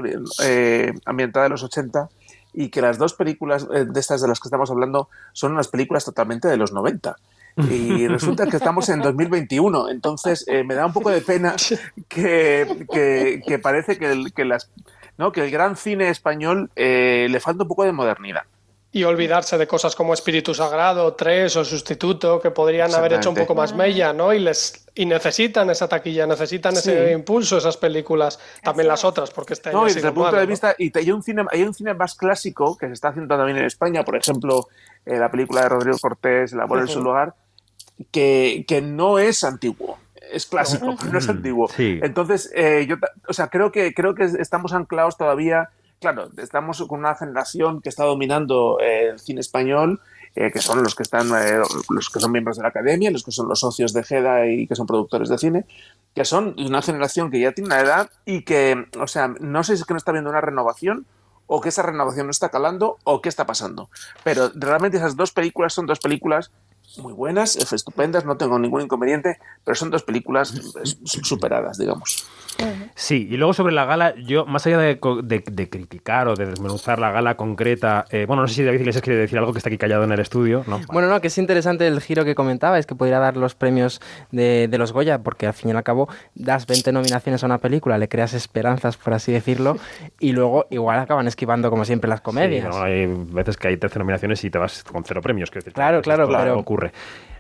eh, ambientada en los 80 y que las dos películas eh, de estas de las que estamos hablando son unas películas totalmente de los 90. Y resulta que estamos en 2021, entonces eh, me da un poco de pena que, que- parece que el, que las, ¿no? que el gran cine español eh, le falta un poco de modernidad. Y olvidarse de cosas como Espíritu Sagrado, Tres o Sustituto, que podrían haber hecho un poco más mella, ¿no? Y les y necesitan esa taquilla, necesitan ese impulso, esas películas, también las otras, porque este No, y desde el punto de ¿no? vista, y te- hay un cine, hay un cine más clásico que se está haciendo también en España, por ejemplo, eh, la película de Rodrigo Cortés, El amor en su lugar, que, que no es antiguo. Es clásico, pero no es antiguo. Sí. Entonces, eh, yo, o sea, creo que, creo que estamos anclados todavía. Claro, estamos con una generación que está dominando eh, el cine español, eh, que son los que están, eh, los que son miembros de la academia, los que son los socios de GEDA y que son productores de cine, que son una generación que ya tiene una edad y que, o sea, no sé si es que no está viendo una renovación o que esa renovación no está calando o qué está pasando. Pero realmente esas dos películas son dos películas muy buenas, estupendas, no tengo ningún inconveniente, pero son dos películas eh, superadas, digamos. Sí, y luego sobre la gala, yo, más allá de, co- de- de criticar o de desmenuzar la gala concreta, eh, bueno, no sé si David Iglesias quiere decir algo que está aquí callado en el estudio, ¿no? Bueno, no, que es interesante el giro que comentaba, es que podría dar los premios de, de los Goya, porque al fin y al cabo das 20 nominaciones a una película, le creas esperanzas, por así decirlo, y luego igual acaban esquivando como siempre las comedias. Sí, no, hay veces que hay 13 nominaciones y te vas con cero premios. decir, Claro, claro, pero- ocurre.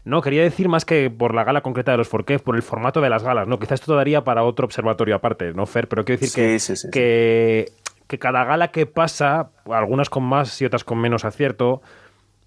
No, quería decir más que por la gala concreta de los Forqué, por el formato de las galas, ¿no? Quizás esto daría para otro observatorio aparte, ¿no, Fer? Pero quiero decir que, Sí, sí, sí, sí. que, que cada gala que pasa, algunas con más y otras con menos acierto,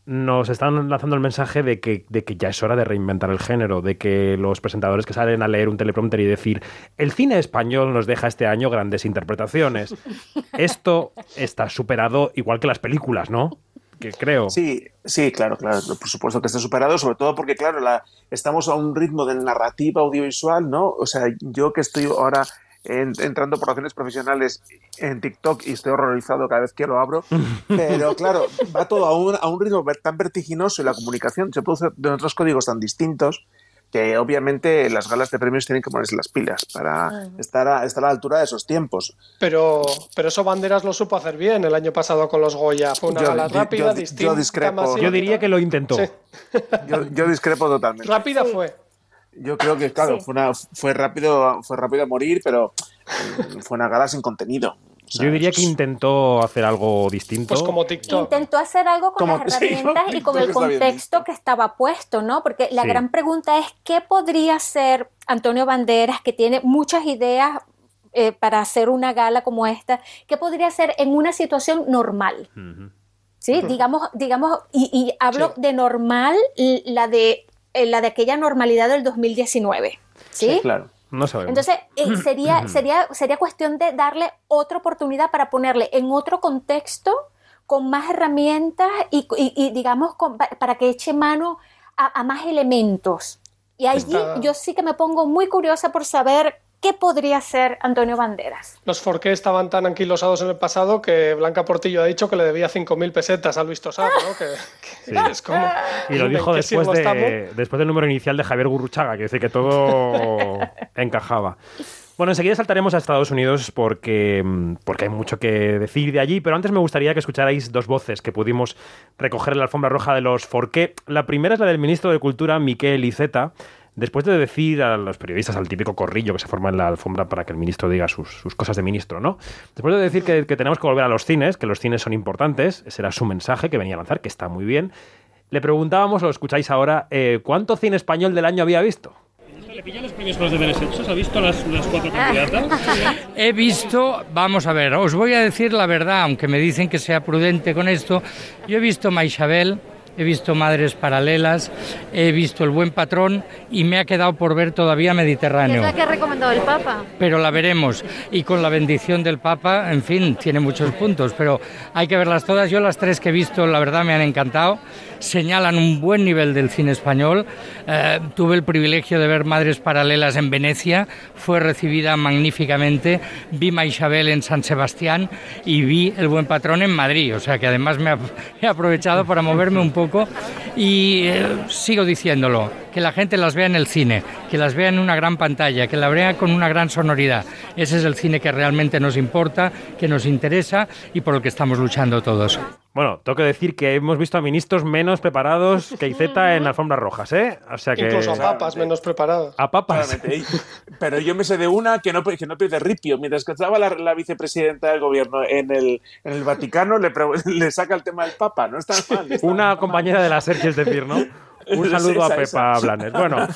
nos están lanzando el mensaje de que, de que ya es hora de reinventar el género, de que los presentadores que salen a leer un teleprompter y decir el cine español nos deja este año grandes interpretaciones. Esto está superado igual que las películas, ¿no? Que creo. Sí, sí, claro, claro, por supuesto que está superado, sobre todo porque, claro, la, estamos a un ritmo de narrativa audiovisual, ¿no? O sea, yo que estoy ahora en- entrando por razones profesionales en TikTok y estoy horrorizado cada vez que lo abro, pero claro, va todo a un, a un ritmo tan vertiginoso y la comunicación se produce de otros códigos tan distintos que obviamente las galas de premios tienen que ponerse las pilas para estar a, estar a la altura de esos tiempos. Pero, pero eso Banderas lo supo hacer bien el año pasado con los Goya. Fue una Yo- gala yo- rápida, yo- yo distinta, discrepo. masiva. Yo diría que lo intentó. Sí. Yo, yo discrepo totalmente. Rápida fue. Yo creo que, claro, Sí. fue, una, fue, rápido, fue rápido a morir, pero mm, fue una gala sin contenido. Yo diría que intentó hacer algo distinto. Pues como TikTok. Intentó hacer algo con Como- las sí, herramientas y con el contexto que estaba puesto, ¿no? Porque la Sí. gran pregunta es, ¿qué podría hacer Antonio Banderas, que tiene muchas ideas eh, para hacer una gala como esta? ¿Qué podría hacer en una situación normal? Sí, digamos, digamos, y, y hablo de normal, la de, eh, la de aquella normalidad del 2019, ¿sí? claro. No sabemos. Entonces, eh, sería, sería, sería cuestión de darle otra oportunidad para ponerle en otro contexto, con más herramientas y, y- y, digamos, con- pa- para que eche mano a, a más elementos. Y allí Está- yo sí que me pongo muy curiosa por saber qué podría hacer Antonio Banderas. Los Forqué estaban tan anquilosados en el pasado que Blanca Portillo ha dicho que le debía 5.000 pesetas a Luis Tosar, ¿no? Que, que Sí. es como... Y lo ¿en dijo después, de, después del número inicial de Javier Gurruchaga, que dice que todo encajaba. Bueno, enseguida saltaremos a Estados Unidos porque, mm, porque hay mucho que decir de allí, pero antes me gustaría que escucharais dos voces que pudimos recoger en la alfombra roja de los Forqué. La primera es la del ministro de Cultura, Miquel Iceta. Después de decir a los periodistas al típico corrillo que se forma en la alfombra para que el ministro diga sus, sus cosas de ministro, ¿no? Después de decir que, que tenemos que volver a los cines, que los cines son importantes, ese era su mensaje que venía a lanzar, que está muy bien, le preguntábamos, lo escucháis ahora, eh, ¿cuánto cine español del año había visto? ¿Le pillan los premios con los deberes hechos? ¿Ha visto las, las cuatro candidatas? He visto, vamos a ver, os voy a decir la verdad, aunque me dicen que sea prudente con esto. Yo he visto Maisabel, he visto Madres Paralelas, he visto El Buen Patrón y me ha quedado por ver todavía Mediterráneo. que ha recomendado el Papa. Pero la veremos. Y con la bendición del Papa, en fin, tiene muchos puntos, pero hay que verlas todas. Yo las tres que he visto, la verdad, me han encantado. Señalan un buen nivel del cine español. Eh, tuve el privilegio de ver Madres Paralelas en Venecia. Fue recibida magníficamente. Vi Maisabel en San Sebastián y vi El Buen Patrón en Madrid. O sea que además me he aprovechado para moverme un poco. Y eh, sigo diciéndolo, que la gente las vea en el cine, que las vea en una gran pantalla, que la vea con una gran sonoridad. Ese es el cine que realmente nos importa, que nos interesa y por el que estamos luchando todos. Bueno, tengo que decir que hemos visto a ministros menos preparados que Iceta en alfombras rojas, ¿eh? O sea que... Incluso a papas menos preparados. A papas. Pero yo me sé de una que no, que no pierde ripio. Mientras que estaba la, la vicepresidenta del gobierno en el, en el Vaticano, le, le saca el tema del Papa. No está mal. está Una compañera de la SER, es decir, ¿no? Un saludo a Pepa. Blanes. Bueno,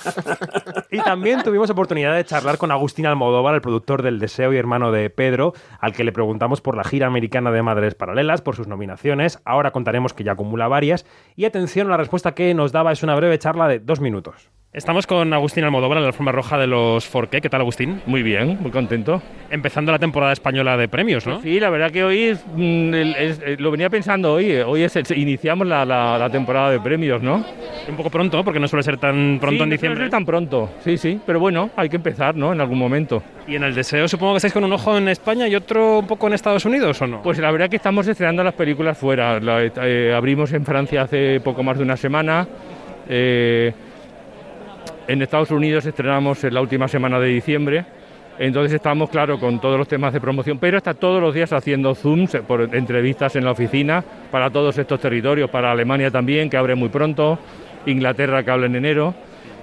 y también tuvimos oportunidad de charlar con Agustín Almodóvar, el productor del Deseo y hermano de Pedro, al que le preguntamos por la gira americana de Madres Paralelas, por sus nominaciones. Ahora contaremos que ya acumula varias. Y atención, la respuesta que nos daba es una breve charla de dos minutos. Estamos con Agustín Almodóvar en la alfombra roja de los Forqué. ¿Qué tal, Agustín? Muy bien, muy contento. Empezando la temporada española de premios, ¿no? Sí, la verdad que hoy es, mm, el- es- eh, lo venía pensando hoy. eh, Hoy es iniciamos la, la- la temporada de premios, ¿no? Un poco pronto, porque no suele ser tan pronto Sí, en no diciembre. suele ser tan pronto, sí, sí. Pero bueno, hay que empezar, ¿no? En algún momento. Y en el Deseo supongo que estáis con un ojo en España y otro un poco en Estados Unidos, ¿o no? Pues la verdad que estamos estrenando las películas fuera. La- eh, abrimos en Francia hace poco más de una semana. eh, en Estados Unidos estrenamos en la última semana de diciembre. Entonces estamos, claro, con todos los temas de promoción, pero está todos los días haciendo zooms eh, por entrevistas en la oficina para todos estos territorios, para Alemania también, que abre muy pronto, Inglaterra, que habla en enero.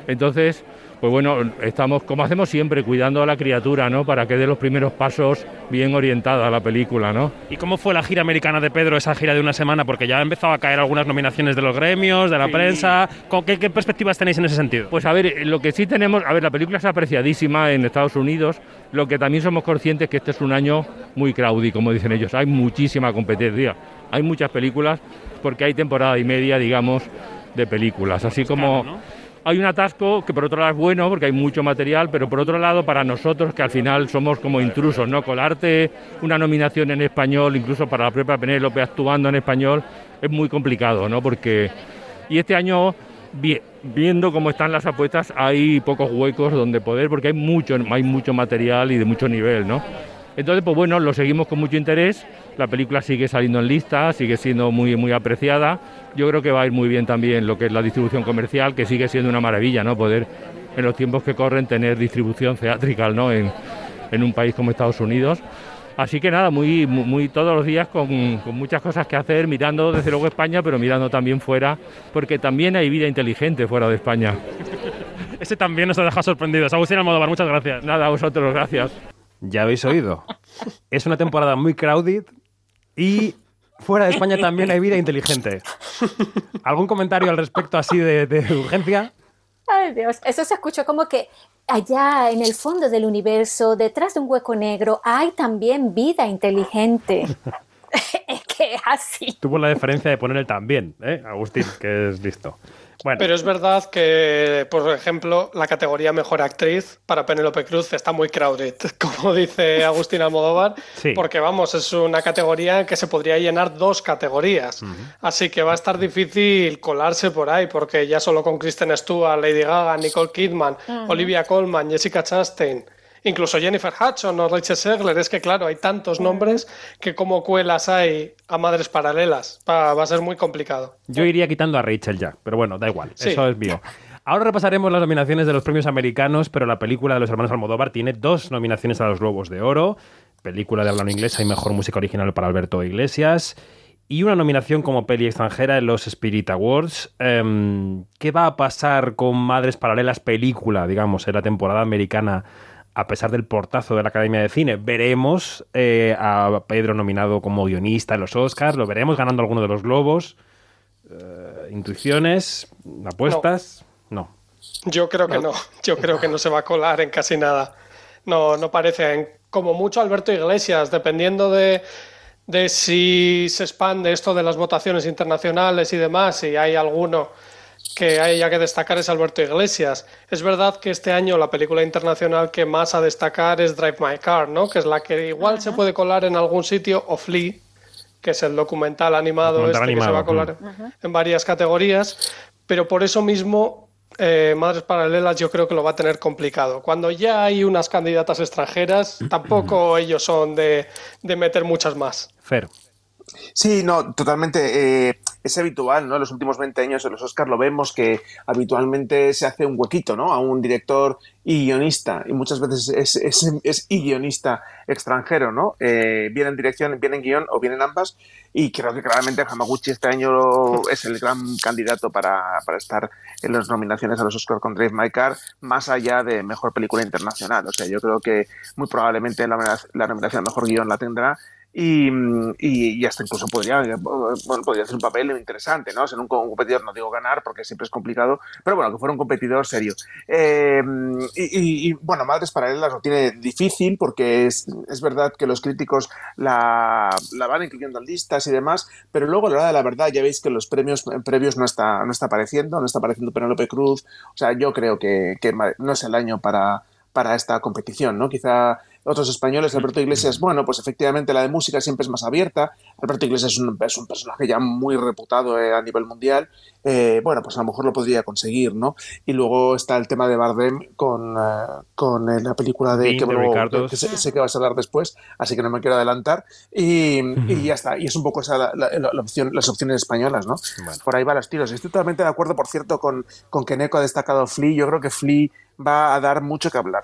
Entonces, pues bueno, estamos, como hacemos siempre, cuidando a la criatura, ¿no? Para que dé los primeros pasos bien orientada a la película, ¿no? ¿Y cómo fue la gira americana de Pedro, esa gira de una semana? Porque ya ha empezado a caer algunas nominaciones de los gremios, de la Sí. prensa. ¿Con qué, qué perspectivas tenéis en ese sentido? Pues a ver, eh, lo que sí tenemos, a ver, la película es apreciadísima en Estados Unidos, lo que también somos conscientes que este es un año muy crowdy, como dicen ellos, hay muchísima competencia, hay muchas películas, porque hay temporada y media, digamos, de películas, así como... Hay un atasco que por otro lado es bueno porque hay mucho material, pero por otro lado para nosotros que al final somos como intrusos, ¿no? Colarte una nominación en español, incluso para la propia Penélope actuando en español, es muy complicado, ¿no? Porque y este año vi- viendo cómo están las apuestas hay pocos huecos donde poder porque hay mucho hay mucho material y de mucho nivel, ¿no? Entonces, pues bueno, lo seguimos con mucho interés. La película sigue saliendo en lista, sigue siendo muy, muy apreciada. Yo creo que va a ir muy bien también lo que es la distribución comercial, que sigue siendo una maravilla, ¿no? Poder, en los tiempos que corren, tener distribución theatrical, ¿no? En, en un país como Estados Unidos. Así que nada, muy, muy, muy todos los días con, con muchas cosas que hacer, mirando desde luego España, pero mirando también fuera, porque también hay vida inteligente fuera de España. Ese también nos ha dejado sorprendidos. Agustín Almodóvar, muchas gracias. Nada, a vosotros, gracias. Ya habéis oído. Es una temporada muy crowded y fuera de España también hay vida inteligente. ¿Algún comentario al respecto así de, de urgencia? Ay, Dios. Eso se escuchó como que allá en el fondo del universo, detrás de un hueco negro, hay también vida inteligente. es que es así. Tuvo la diferencia de poner el también, ¿eh? Agustín, que es listo. Bueno, Pero es verdad que, por ejemplo, la categoría Mejor Actriz para Penélope Cruz está muy crowded, como dice Agustín Almodóvar, Sí. porque vamos, es una categoría en que se podría llenar dos categorías. Así que va a estar difícil colarse por ahí, porque ya solo con Kristen Stewart, Lady Gaga, Nicole Kidman. Olivia Colman, Jessica Chastain, incluso Jennifer Hudson o Rachel Segler, es que claro, hay tantos nombres que como cuelas hay a madres paralelas. Va, a ser muy complicado. yo iría quitando a Rachel ya, pero bueno, da igual, Sí. eso es mío. Ahora repasaremos las nominaciones de los premios americanos, pero la película de los hermanos Almodóvar tiene dos nominaciones a los Globos de Oro, película de habla no inglesa y mejor música original para Alberto Iglesias, y una nominación como peli extranjera en los Spirit Awards. Em, ¿Qué va a pasar con Madres Paralelas película, digamos, en la temporada americana? A pesar del portazo de la Academia de Cine, veremos eh, a Pedro nominado como guionista en los Oscars, lo veremos ganando alguno de los globos. Eh, intuiciones, apuestas, no. Yo creo que no. Yo creo que no se va a colar en casi nada. No, no parece. Como mucho Alberto Iglesias, dependiendo de, de si se expande esto de las votaciones internacionales y demás, si hay alguno que haya que destacar es Alberto Iglesias. Es verdad que este año la película internacional que más a destacar es Drive My Car, ¿no? Que es la que igual se puede colar en algún sitio, o Flea, que es el documental animado Documental este que se va a colar en varias categorías, pero por eso mismo eh, Madres Paralelas yo creo que lo va a tener complicado. Cuando ya hay unas candidatas extranjeras, tampoco ellos son de, de meter muchas más. Fer. Sí, no, totalmente. eh, es habitual, ¿no? En los últimos 20 años en los Oscars lo vemos que habitualmente se hace un huequito, ¿no? A un director y guionista. Y muchas veces es, y guionista extranjero, ¿no? Eh, bien en dirección, bien en guion o bien en ambas. Y creo que claramente Hamaguchi este año es el gran candidato para, para estar en las nominaciones a los Oscars con Drive My Car, más allá de Mejor Película Internacional. O sea, yo creo que muy probablemente la, la nominación a Mejor Guión la tendrá y, y, y hasta incluso podría, bueno, podría hacer un papel interesante, ¿no? Ser un, co- un competidor, no digo ganar porque siempre es complicado, pero bueno, que fuera un competidor serio. Eh, y, y- bueno, Madres Paralelas lo tiene difícil porque es, es verdad que los críticos la, van incluyendo en listas y demás, pero luego a la hora de la verdad ya veis que los premios previos no está, no está apareciendo, no está apareciendo Penélope Cruz, o sea, yo creo que, que no es el año para para esta competición, ¿no? Quizá otros españoles, Alberto Iglesias, bueno, pues efectivamente la de música siempre es más abierta. Alberto Iglesias es un, es un personaje ya muy reputado eh, a nivel mundial. Eh, bueno, pues a lo mejor lo podría conseguir, ¿no? Y luego está el tema de Bardem con, eh, con eh, la película de que, luego- que sé, sé que vas a hablar después, así que no me quiero adelantar. Y, y ya está. Y es un poco esa la, la- la opción, las opciones españolas, ¿no? Por ahí van los tiros. Estoy totalmente de acuerdo, por cierto, con, con que Neko ha destacado Flea. Yo creo que Flea va a dar mucho que hablar.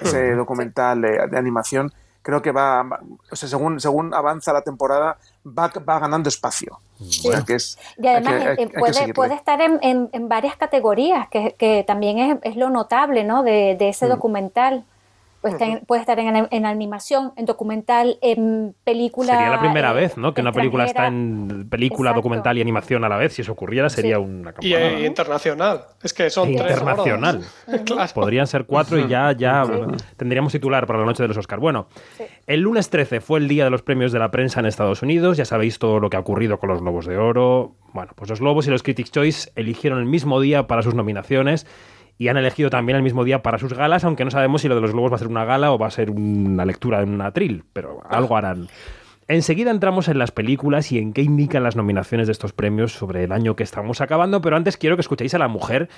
Ese documental de, de animación creo que va, va- o sea, según, según avanza la temporada, va, va ganando espacio. O sea, que es, Y además hay que- eh, hay- hay que puede, puede estar en, en- en varias categorías, que, que también es, es lo notable ¿no? de, de ese Mm. documental. Puede estar, en, puede estar en, en animación, en documental, en película. Sería la primera eh, vez, ¿no? Que una película está en película, Exacto. documental y animación a la vez. Si eso ocurriera, sería una Y campanada, eh, ¿no? internacional. Es que son tres Internacional. Claro. Podrían ser cuatro y ya, ya tendríamos titular para la noche de los Oscar. Bueno, el lunes 13 fue el día de los premios de la prensa en Estados Unidos. Ya sabéis todo lo que ha ocurrido con los Globos de Oro. Bueno, pues los Globos y los Critics' Choice eligieron el mismo día para sus nominaciones y han elegido también el mismo día para sus galas, aunque no sabemos si lo de los Globos va a ser una gala o va a ser una lectura en un atril, pero algo harán. Enseguida entramos en las películas y en qué indican las nominaciones de estos premios sobre el año que estamos acabando, pero antes quiero que escuchéis a la mujer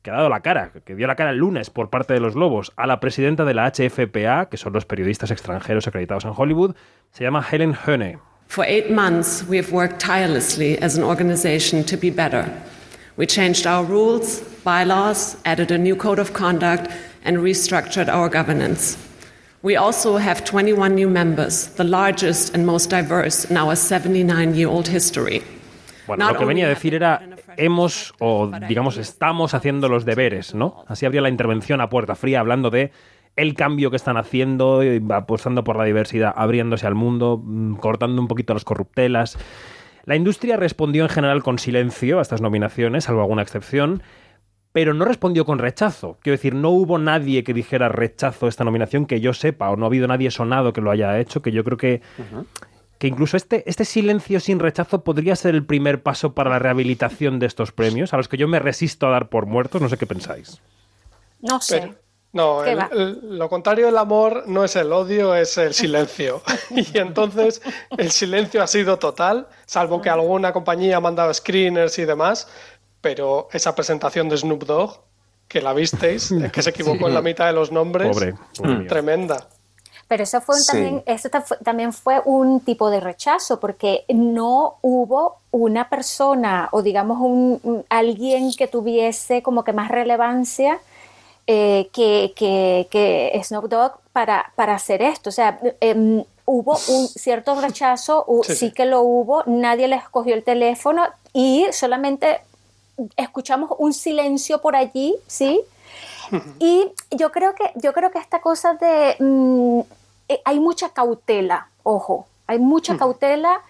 que ha dado la cara, que dio la cara el lunes por parte de los Globos, a la presidenta de la HFPA, que son los periodistas extranjeros acreditados en Hollywood, se llama Helen Höne. For eight months, we have worked tirelessly as an organization to be better. We changed our rules, bylaws, added a new code of conduct, and restructured our governance. We also have 21 new members, the largest and most diverse in our 79 year old history. Bueno, lo que venía a decir era hemos o digamos estamos haciendo los deberes, ¿no? Así habría la intervención a puerta fría hablando de el cambio que están haciendo, apostando por la diversidad, abriéndose al mundo, mm, cortando un poquito las corruptelas. La industria respondió en general con silencio a estas nominaciones, salvo alguna excepción, pero no respondió con rechazo. Quiero decir, no hubo nadie que dijera rechazo a esta nominación que yo sepa, o no ha habido nadie sonado que lo haya hecho, que yo creo que, que incluso este, este silencio sin rechazo podría ser el primer paso para la rehabilitación de estos premios, a los que yo me resisto a dar por muertos, no sé qué pensáis. No sé. Pero- no, ¿Qué el- lo contrario del amor no es el odio, es el silencio. y entonces el silencio ha sido total, salvo que alguna compañía ha mandado screeners y demás, pero esa presentación de Snoop Dogg, que la visteis, que se equivocó en la mitad de los nombres, Pobre, pobre mío. tremenda. Pero eso fue un Sí. también, eso también fue un tipo de rechazo, porque no hubo una persona o digamos un, un- alguien que tuviese como que más relevancia eh, que, que, que Snoop Dogg para, para hacer esto. O sea, em, hubo un cierto rechazo, Sí, que lo hubo, nadie les cogió el teléfono y solamente escuchamos un silencio por allí, ¿sí? Y yo creo que, yo creo que esta cosa de mm, eh, hay mucha cautela, ojo, hay mucha cautela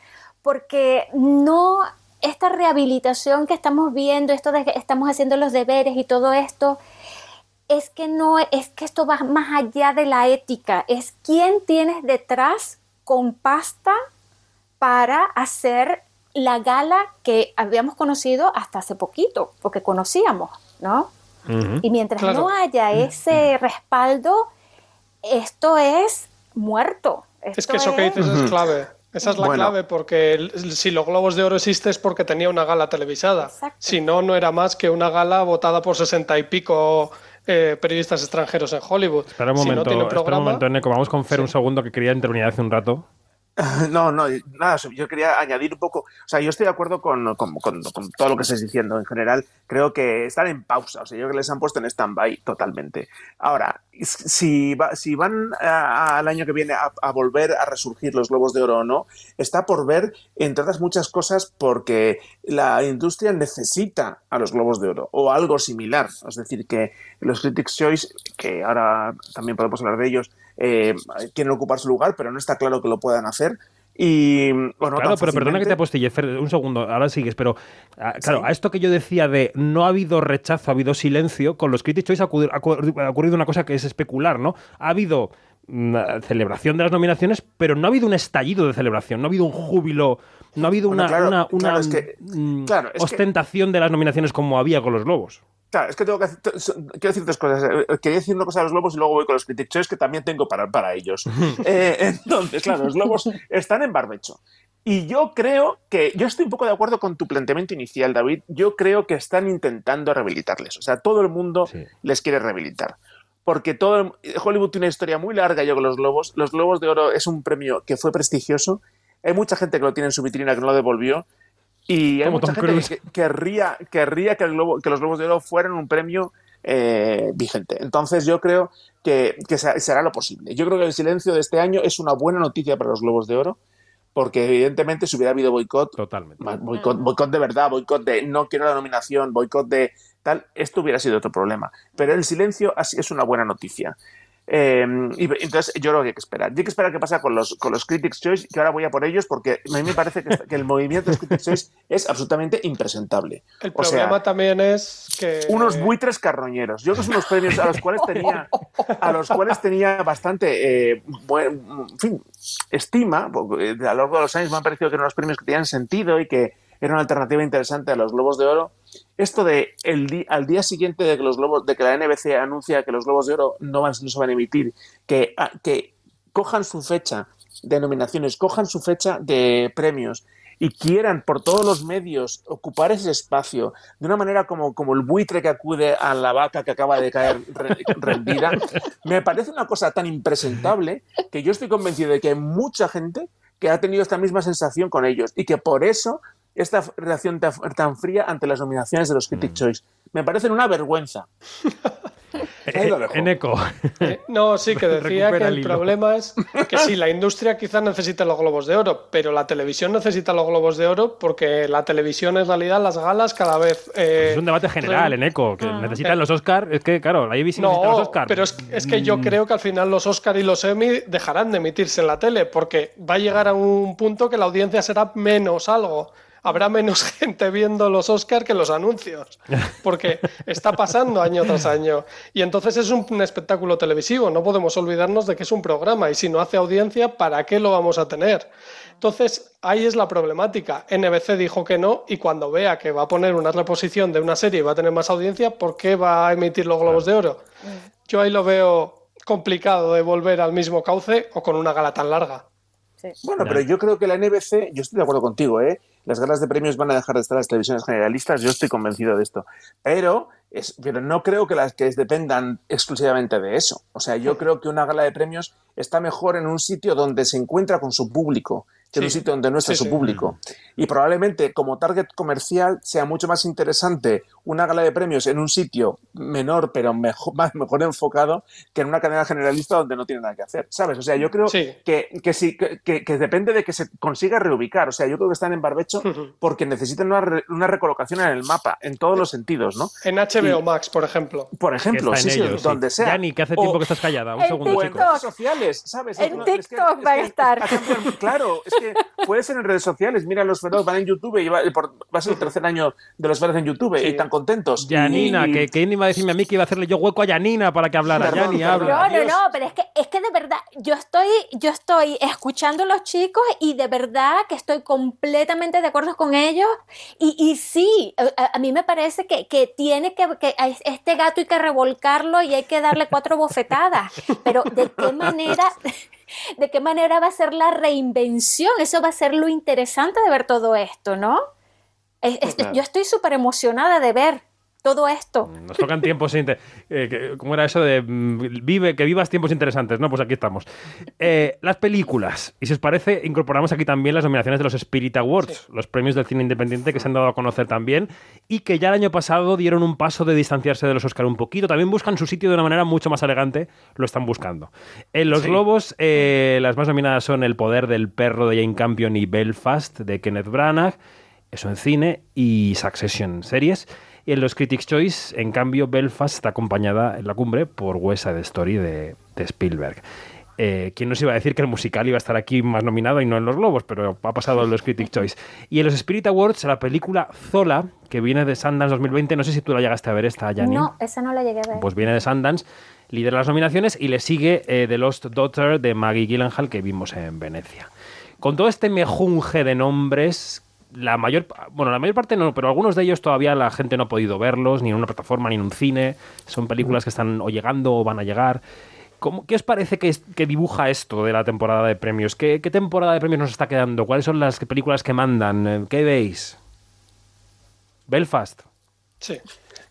porque no esta rehabilitación que estamos viendo, esto de que estamos haciendo los deberes y todo esto, es que no es que esto va más allá de la ética, es quién tienes detrás con pasta para hacer la gala que habíamos conocido hasta hace poquito, porque conocíamos, ¿no? Y mientras Claro. no haya ese respaldo, esto es muerto. Es que eso que dices es clave. Esa es la Bueno. clave, porque el- si los Globos de Oro existe es porque tenía una gala televisada. Si no, no era más que una gala votada por sesenta y pico eh, periodistas extranjeros en Hollywood. Espera un si no momento, espera un momento, Eneco. Vamos con Fer un segundo que quería intervenir hace un rato. No, no, nada, yo quería añadir un poco, o sea, yo estoy de acuerdo con, con- con- con todo lo que estáis diciendo en general, creo que están en pausa, o sea, yo creo que les han puesto en stand-by totalmente. Ahora, si, va- si van a- al año que viene a, a volver a resurgir los globos de oro o no, está por ver, entre otras muchas cosas, porque la industria necesita a los globos de oro o algo similar, es decir, que los Critics' Choice, que ahora también podemos hablar de ellos, eh, quieren ocupar su lugar, pero no está claro que lo puedan hacer. Y bueno, claro, pero perdona que te apostille, Fer, un segundo, ahora sigues, pero ah, claro, a esto que yo decía de no ha habido rechazo, ha habido silencio, con los Critics Choice ha ocurrido, ha una cosa que es especular, ¿no? Ha habido una celebración de las nominaciones, pero no ha habido un estallido de celebración, no ha habido un júbilo, no ha habido Bueno, una, claro, una- claro, una, es que- mm, claro, es que- ostentación de las nominaciones como había con los Globos. Claro, es que tengo que hacer, quiero decir tres cosas. Eh, Quería decir una cosa a los globos y luego voy con los Choice que también tengo para, para ellos. Eh, entonces, claro, los globos están en barbecho. Y yo creo que, yo estoy un poco de acuerdo con tu planteamiento inicial, David. Yo creo que están intentando rehabilitarles. O sea, todo el mundo les quiere rehabilitar. Porque todo el- Hollywood tiene una historia muy larga yo con los globos. Los globos de oro es un premio que fue prestigioso. Hay mucha gente que lo tiene en su vitrina que no lo devolvió. Y hay Como mucha Tom gente que querría, querría que, el globo- que los Globos de Oro fueran un premio eh, vigente. Entonces yo creo que, que se- será lo posible. Yo creo que el silencio de este año es una buena noticia para los Globos de Oro, porque evidentemente si hubiera habido boicot, ma- boicot, boicot de verdad, boicot de no quiero la nominación, boicot de tal, esto hubiera sido otro problema. Pero el silencio así es una buena noticia. Eh, y entonces yo creo que hay que esperar. Y hay que esperar qué pasa con los, con los Critics' Choice, que ahora voy a por ellos, porque a mí me parece que, que el movimiento de los Critics' Choice es absolutamente impresentable. el o sea, problema también es que... unos buitres carroñeros. Yo creo que son unos premios a los cuales tenía, a los cuales tenía bastante, eh, buen- en fin, estima. porque, eh, A lo largo de los años me han parecido que eran unos premios que tenían sentido y que era una alternativa interesante a los Globos de Oro. Esto de el al día siguiente de que los globos, de que la NBC anuncia que los Globos de Oro no, van, no se van a emitir, que, ah, que cojan su fecha de nominaciones, cojan su fecha de premios y quieran por todos los medios ocupar ese espacio de una manera como, como el buitre que acude a la vaca que acaba de caer re- rendida, me parece una cosa tan impresentable que yo estoy convencido de que hay mucha gente que ha tenido esta misma sensación con ellos y que por eso esta reacción tan, fría ante las nominaciones de los Critic Choice me parecen una vergüenza. Eh, en eco. Eh, no, sí, que decía Recupera que el problema es que sí, la industria quizás necesita los globos de oro, pero la televisión necesita los globos de oro porque la televisión en realidad las galas cada vez... eh, Es un debate general en eco, que necesitan los Oscar. Es que, claro, la ABC necesita los No, Oscar. pero es, es que yo Mm. creo que al final los Oscar y los Emmy dejarán de emitirse en la tele porque va a llegar a un punto que la audiencia será menos algo. Habrá menos gente viendo los Oscar que los anuncios, porque está pasando año tras año. Y entonces es un, un espectáculo televisivo, no podemos olvidarnos de que es un programa y si no hace audiencia, ¿para qué lo vamos a tener? Entonces, ahí es la problemática. NBC dijo que no y cuando vea que va a poner una reposición de una serie y va a tener más audiencia, ¿por qué va a emitir los globos de oro? Yo ahí lo veo complicado de volver al mismo cauce o con una gala tan larga. Bueno, pero yo creo que la NBC, yo estoy de acuerdo contigo, ¿eh? Las galas de premios van a dejar de estar las televisiones generalistas, yo estoy convencido de esto. Pero, es, pero no creo que las que dependan exclusivamente de eso. O sea, yo creo que una gala de premios está mejor en un sitio donde se encuentra con su público que en un sitio donde no está Sí, su sí. público. Y probablemente como target comercial sea mucho más interesante una gala de premios en un sitio menor pero mejor, más, mejor enfocado que en una cadena generalista donde no tiene nada que hacer, ¿sabes? O sea, yo creo que, que sí, que, depende de que se consiga reubicar. O sea, yo creo que están en barbecho porque necesitan una, re- una recolocación en el mapa, en todos los sentidos, ¿no? En HBO Y- Max, por ejemplo. Por ejemplo, sí, ellos, donde sí. sea. Yani, que hace O- tiempo que estás callada. Un En segundo, o en chicos. redes sociales, ¿sabes? En No, es que- TikTok va a estar. Claro, es que puede ser en redes sociales. Mira, los feroz van en YouTube y va, por- va a ser el tercer año de los feroz en YouTube y están contentos. Yanina, Y- que, que iba a decirme a mí que iba a hacerle yo hueco a Yanina para que hablara. Perdón, Yani, perdón. habla. No, no, no, pero es que, es que de verdad, yo estoy, yo estoy escuchando a los chicos y de verdad que estoy completamente de acuerdo con ellos. Y, y sí, a, a mí me parece que, que tiene que, que a este gato hay que revolcarlo y hay que darle cuatro bofetadas. Pero ¿de qué manera, de qué manera va a ser la reinvención? Eso va a ser lo interesante de ver todo esto, ¿no? Es- es- Claro. Yo estoy súper emocionada de ver todo esto. Nos tocan tiempos. eh, ¿Cómo era eso de mm, vive, que vivas tiempos interesantes? No, pues aquí estamos. Eh, las películas. Y si os parece, incorporamos aquí también las nominaciones de los Spirit Awards, los premios del cine independiente que se han dado a conocer también y que ya el año pasado dieron un paso de distanciarse de los Oscar un poquito. También buscan su sitio de una manera mucho más elegante. Lo están buscando. En los Sí. Globos, eh, las más nominadas son El poder del perro de Jane Campion y Belfast de Kenneth Branagh. Eso en cine y Succession series. Y en los Critics' Choice, en cambio, Belfast está acompañada en la cumbre por West Side Story de, de Spielberg. Eh, ¿Quién nos iba a decir que el musical iba a estar aquí más nominado y no en los Globos? Pero ha pasado en los Critics' Choice. Y en los Spirit Awards, la película Zola, que viene de Sundance 2020, no sé si tú la llegaste a ver esta, Janine. No, esa no la llegué a ver. Pues viene de Sundance, lidera las nominaciones y le sigue eh, The Lost Daughter de Maggie Gyllenhaal que vimos en Venecia. Con todo este mejunje de nombres, la mayor, bueno, la mayor parte no, pero algunos de ellos todavía la gente no ha podido verlos, ni en una plataforma, ni en un cine. Son películas que están o llegando o van a llegar. ¿Cómo- ¿Qué os parece que, es- que dibuja esto de la temporada de premios? ¿Qué, qué temporada de premios nos está quedando? ¿Cuáles son las películas que mandan? Eh, ¿Qué veis? Belfast. Sí.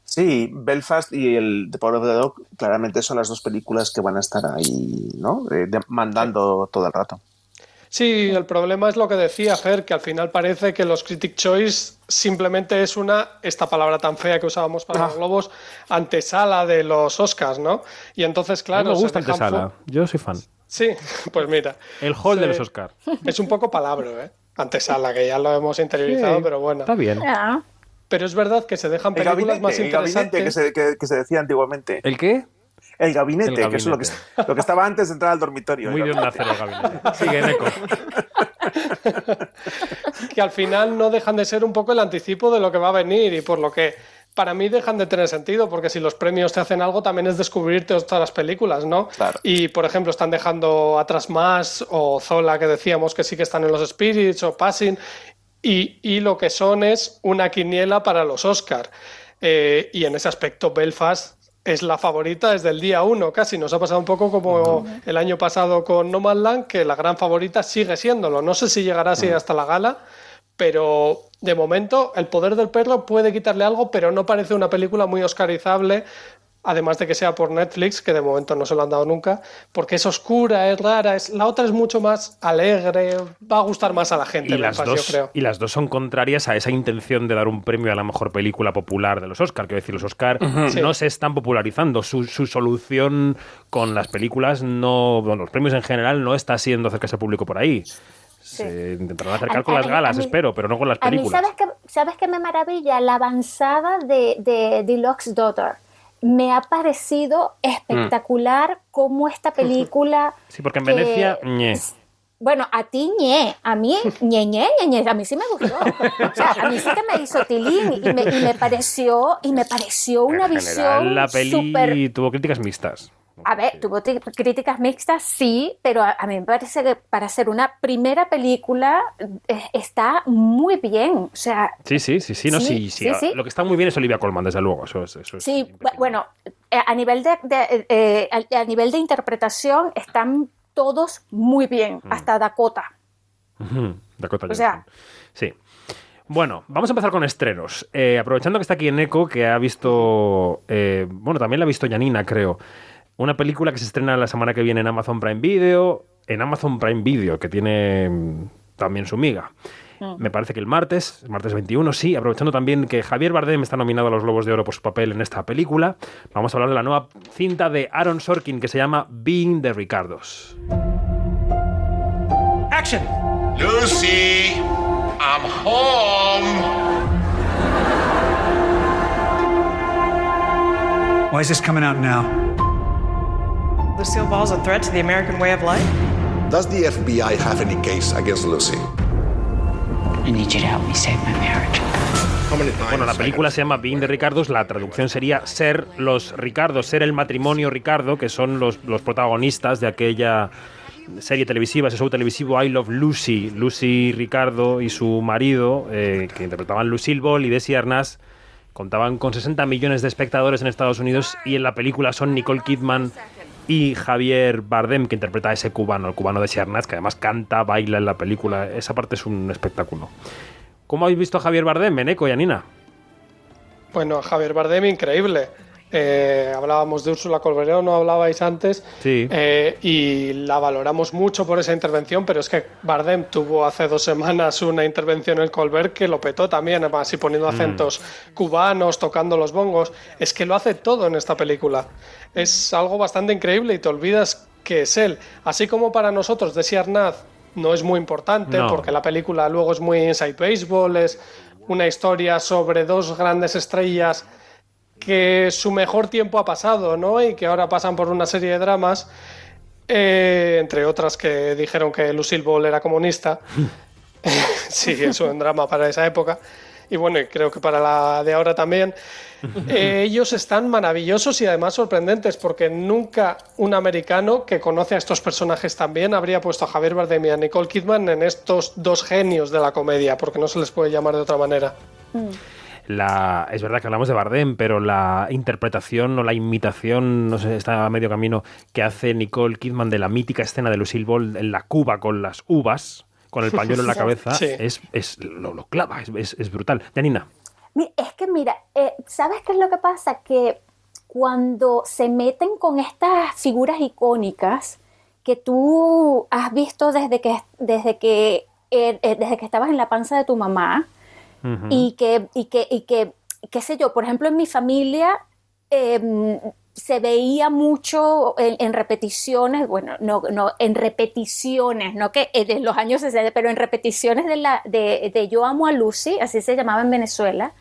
Sí, Belfast y el The Power of the Dog claramente son las dos películas que van a estar ahí, ¿no? Eh, de- mandando todo el rato. Sí, el problema es lo que decía Fer, que al final parece que los Critic Choice simplemente es una, esta palabra tan fea que usábamos para los globos, antesala de los Oscars, ¿no? Y entonces, A claro, mí me gusta Antesala. Yo soy fan. Sí, pues mira. El hall de los Oscar. Es un poco palabra, ¿eh? Antesala, que ya lo hemos interiorizado, Sí, pero bueno. está bien. Pero es verdad que se dejan El películas gabinete, más el gabinete interesantes. que se, que- que se decía antiguamente. ¿El qué? El gabinete, El que es lo que, gabinete. lo que estaba antes de entrar al dormitorio. Muy un nacer el gabinete. Sigue, Neko. que al final no dejan de ser un poco el anticipo de lo que va a venir y por lo que para mí dejan de tener sentido, porque si los premios te hacen algo también es descubrirte todas las películas, ¿no? Y por ejemplo están dejando atrás más o Zola que decíamos que sí que están en los Spirits o Passing y, y lo que son es una quiniela para los Oscar. Eh, y en ese aspecto Belfast es la favorita desde el día uno casi. Nos ha pasado un poco como el año pasado con No Man's Land, que la gran favorita sigue siéndolo. No sé si llegará así hasta la gala, pero de momento El poder del perro puede quitarle algo, pero no parece una película muy oscarizable además de que sea por Netflix, que de momento no se lo han dado nunca, porque es oscura, es rara, es, la otra es mucho más alegre, va a gustar más a la gente, Y las, Belfast, dos, yo creo. y las dos son contrarias a esa intención de dar un premio a la mejor película popular de los Oscar. Quiero decir, los Oscar no se están popularizando. Su, su solución con las películas, no, bueno, los premios en general, no está siendo acercarse al público por ahí. Se intentarán acercar A- con a las mí- galas, a mí- espero, pero no con las A mí, películas. ¿sabes qué, ¿sabes qué me maravilla? La avanzada de, de Deluxe Daughter. Me ha parecido espectacular cómo esta película... Sí, porque en que- Venecia, ñe. Bueno, a ti ñe, a mí ñe, ñe, ñe, a mí sí me gustó. O sea, a mí sí que me hizo tilín y me, y me pareció, y me pareció una en general, visión la peli tuvo críticas mixtas. A ver, tuvo ti- críticas mixtas, sí, pero a, a mí me parece que para ser una primera película eh, está muy bien. O sea, Sí, sí, sí, sí, no, Sí, sí, sí, sí, sí. Lo que está muy bien es Olivia Colman, desde luego. Eso eso sí, bu- bueno, eh, a nivel de, de, eh, a, a nivel de interpretación están todos muy bien, Mm. hasta Dakota. Dakota O sea. Sí. Bueno, vamos a empezar con estrenos. Eh, aprovechando que está aquí en Eco, que ha visto. eh, bueno, también la ha visto Janina, creo. Una película que se estrena la semana que viene en Amazon Prime Video. En Amazon Prime Video, que tiene mm, también su miga. Me parece que el martes, el martes 21, sí, aprovechando también que Javier Bardem está nominado a los Globos de Oro por su papel en esta película, vamos a hablar de la nueva cinta de Aaron Sorkin que se llama Being the Ricardos. Action! Lucy, I'm home. Why is this coming out now? Lucille Ball's a threat to the American way of life? Does the FBI have any case against Lucy? I need you to help me save my marriage. Bueno, la película se llama Being the Ricardos, la traducción sería ser los Ricardos, ser el matrimonio Ricardo, que son los, los protagonistas de aquella serie televisiva, ese show televisivo I Love Lucy. Lucy Ricardo y su marido, eh, que interpretaban Lucille Ball y Desi Arnaz, contaban con 60 millones de espectadores en Estados Unidos y en la película son Nicole Kidman y Javier Bardem, que interpreta a ese cubano, el cubano de Arnaz, que además canta, baila en la película. Esa parte es un espectáculo. ¿Cómo habéis visto a Javier Bardem, Meneco y Anina? Bueno, Javier Bardem, increíble. Eh, hablábamos de Úrsula Colbereo, no hablabais antes, Sí. eh, y la valoramos mucho por esa intervención, pero es que Bardem tuvo hace dos semanas una intervención en el Colbert que lo petó también, además, y poniendo Mm. acentos cubanos, tocando los bongos. Es que lo hace todo en esta película. Es algo bastante increíble y te olvidas que es él. Así como para nosotros, Desi Arnaz no es muy importante, No. porque la película luego es muy inside baseball, es una historia sobre dos grandes estrellas que su mejor tiempo ha pasado, ¿no? Y que ahora pasan por una serie de dramas, eh, entre otras que dijeron que Lucille Ball era comunista. sí, es un drama para esa época. Y bueno, y creo que para la de ahora también. Eh, ellos están maravillosos y además sorprendentes, porque nunca un americano que conoce a estos personajes también habría puesto a Javier Bardem y a Nicole Kidman en estos dos genios de la comedia, porque no se les puede llamar de otra manera. La, es verdad que hablamos de Bardem, pero la interpretación o la imitación, no sé, está a medio camino, que hace Nicole Kidman de la mítica escena de Lucille Ball en la Cuba con las uvas, con el pañuelo en la cabeza, Sí. es, es- lo, lo clava, es, es- es brutal. Janina. Es que mira, eh, ¿sabes qué es lo que pasa? Que cuando se meten con estas figuras icónicas que tú has visto desde que, desde que, eh, eh, desde que estabas en la panza de tu mamá, y que, y que, y que, qué sé yo, por ejemplo, en mi familia em, se veía mucho en, en repeticiones, bueno, no, no, en repeticiones, no que en los años 60, pero en repeticiones de, la, de, de Yo amo a Lucy, así se llamaba en Venezuela,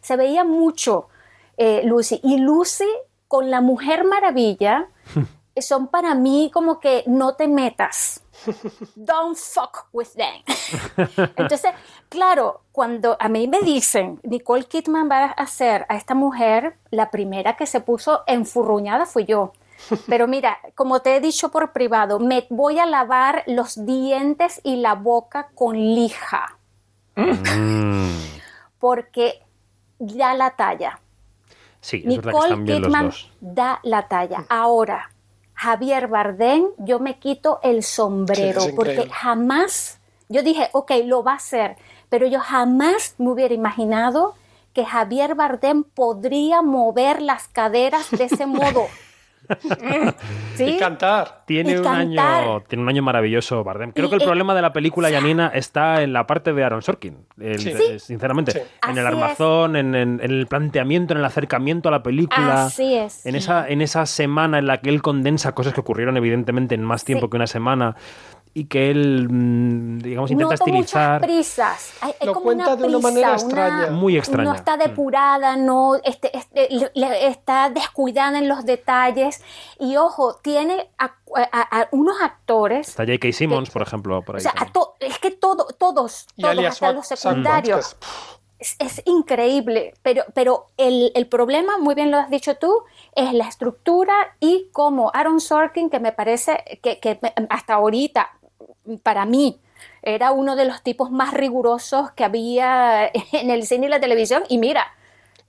se veía mucho eh, Lucy. Y Lucy con la Mujer Maravilla son para mí como que no te metas. Don't fuck with them. Entonces, claro, cuando a mí me dicen Nicole Kidman va a hacer a esta mujer, la primera que se puso enfurruñada fui yo. Pero mira, como te he dicho por privado, me voy a lavar los dientes y la boca con lija, porque da la talla. Sí, es verdad que Nicole están bien los Kidman dos. da la talla. Ahora, Javier Bardem, yo me quito el sombrero Sí, porque jamás, yo dije, ok, lo va a hacer, pero yo jamás me hubiera imaginado que Javier Bardem podría mover las caderas de ese modo. ¿Sí? Y cantar. Tiene Y un, cantar. año, tiene un año maravilloso, Bardem. Creo Y- que el y- problema de la película, Yanina, está en la parte de Aaron Sorkin. El- Sí. eh, Sinceramente. Sí. En el Así armazón, en, en- en el planteamiento, en el acercamiento a la película. Así es. En esa, en esa semana en la que él condensa cosas que ocurrieron, evidentemente, en más tiempo que una semana. Y que él, mm, digamos, intenta muchas estilizar. prisas. Hay, hay Lo como cuenta una de una prisa, manera una- extraña. Muy extraña. No está depurada, no este, este, le- le- está descuidada en los detalles. Y ojo, tiene a- a- a unos actores. Está J.K. Simmons, por ejemplo, por O ahí. sea, a to- es que todo, todos, Y todos, hasta los secundarios. Es, es increíble, pero, pero el, el problema, muy bien lo has dicho tú, es la estructura y como Aaron Sorkin, que me parece que, que hasta ahorita, para mí, era uno de los tipos más rigurosos que había en el cine y la televisión, y mira,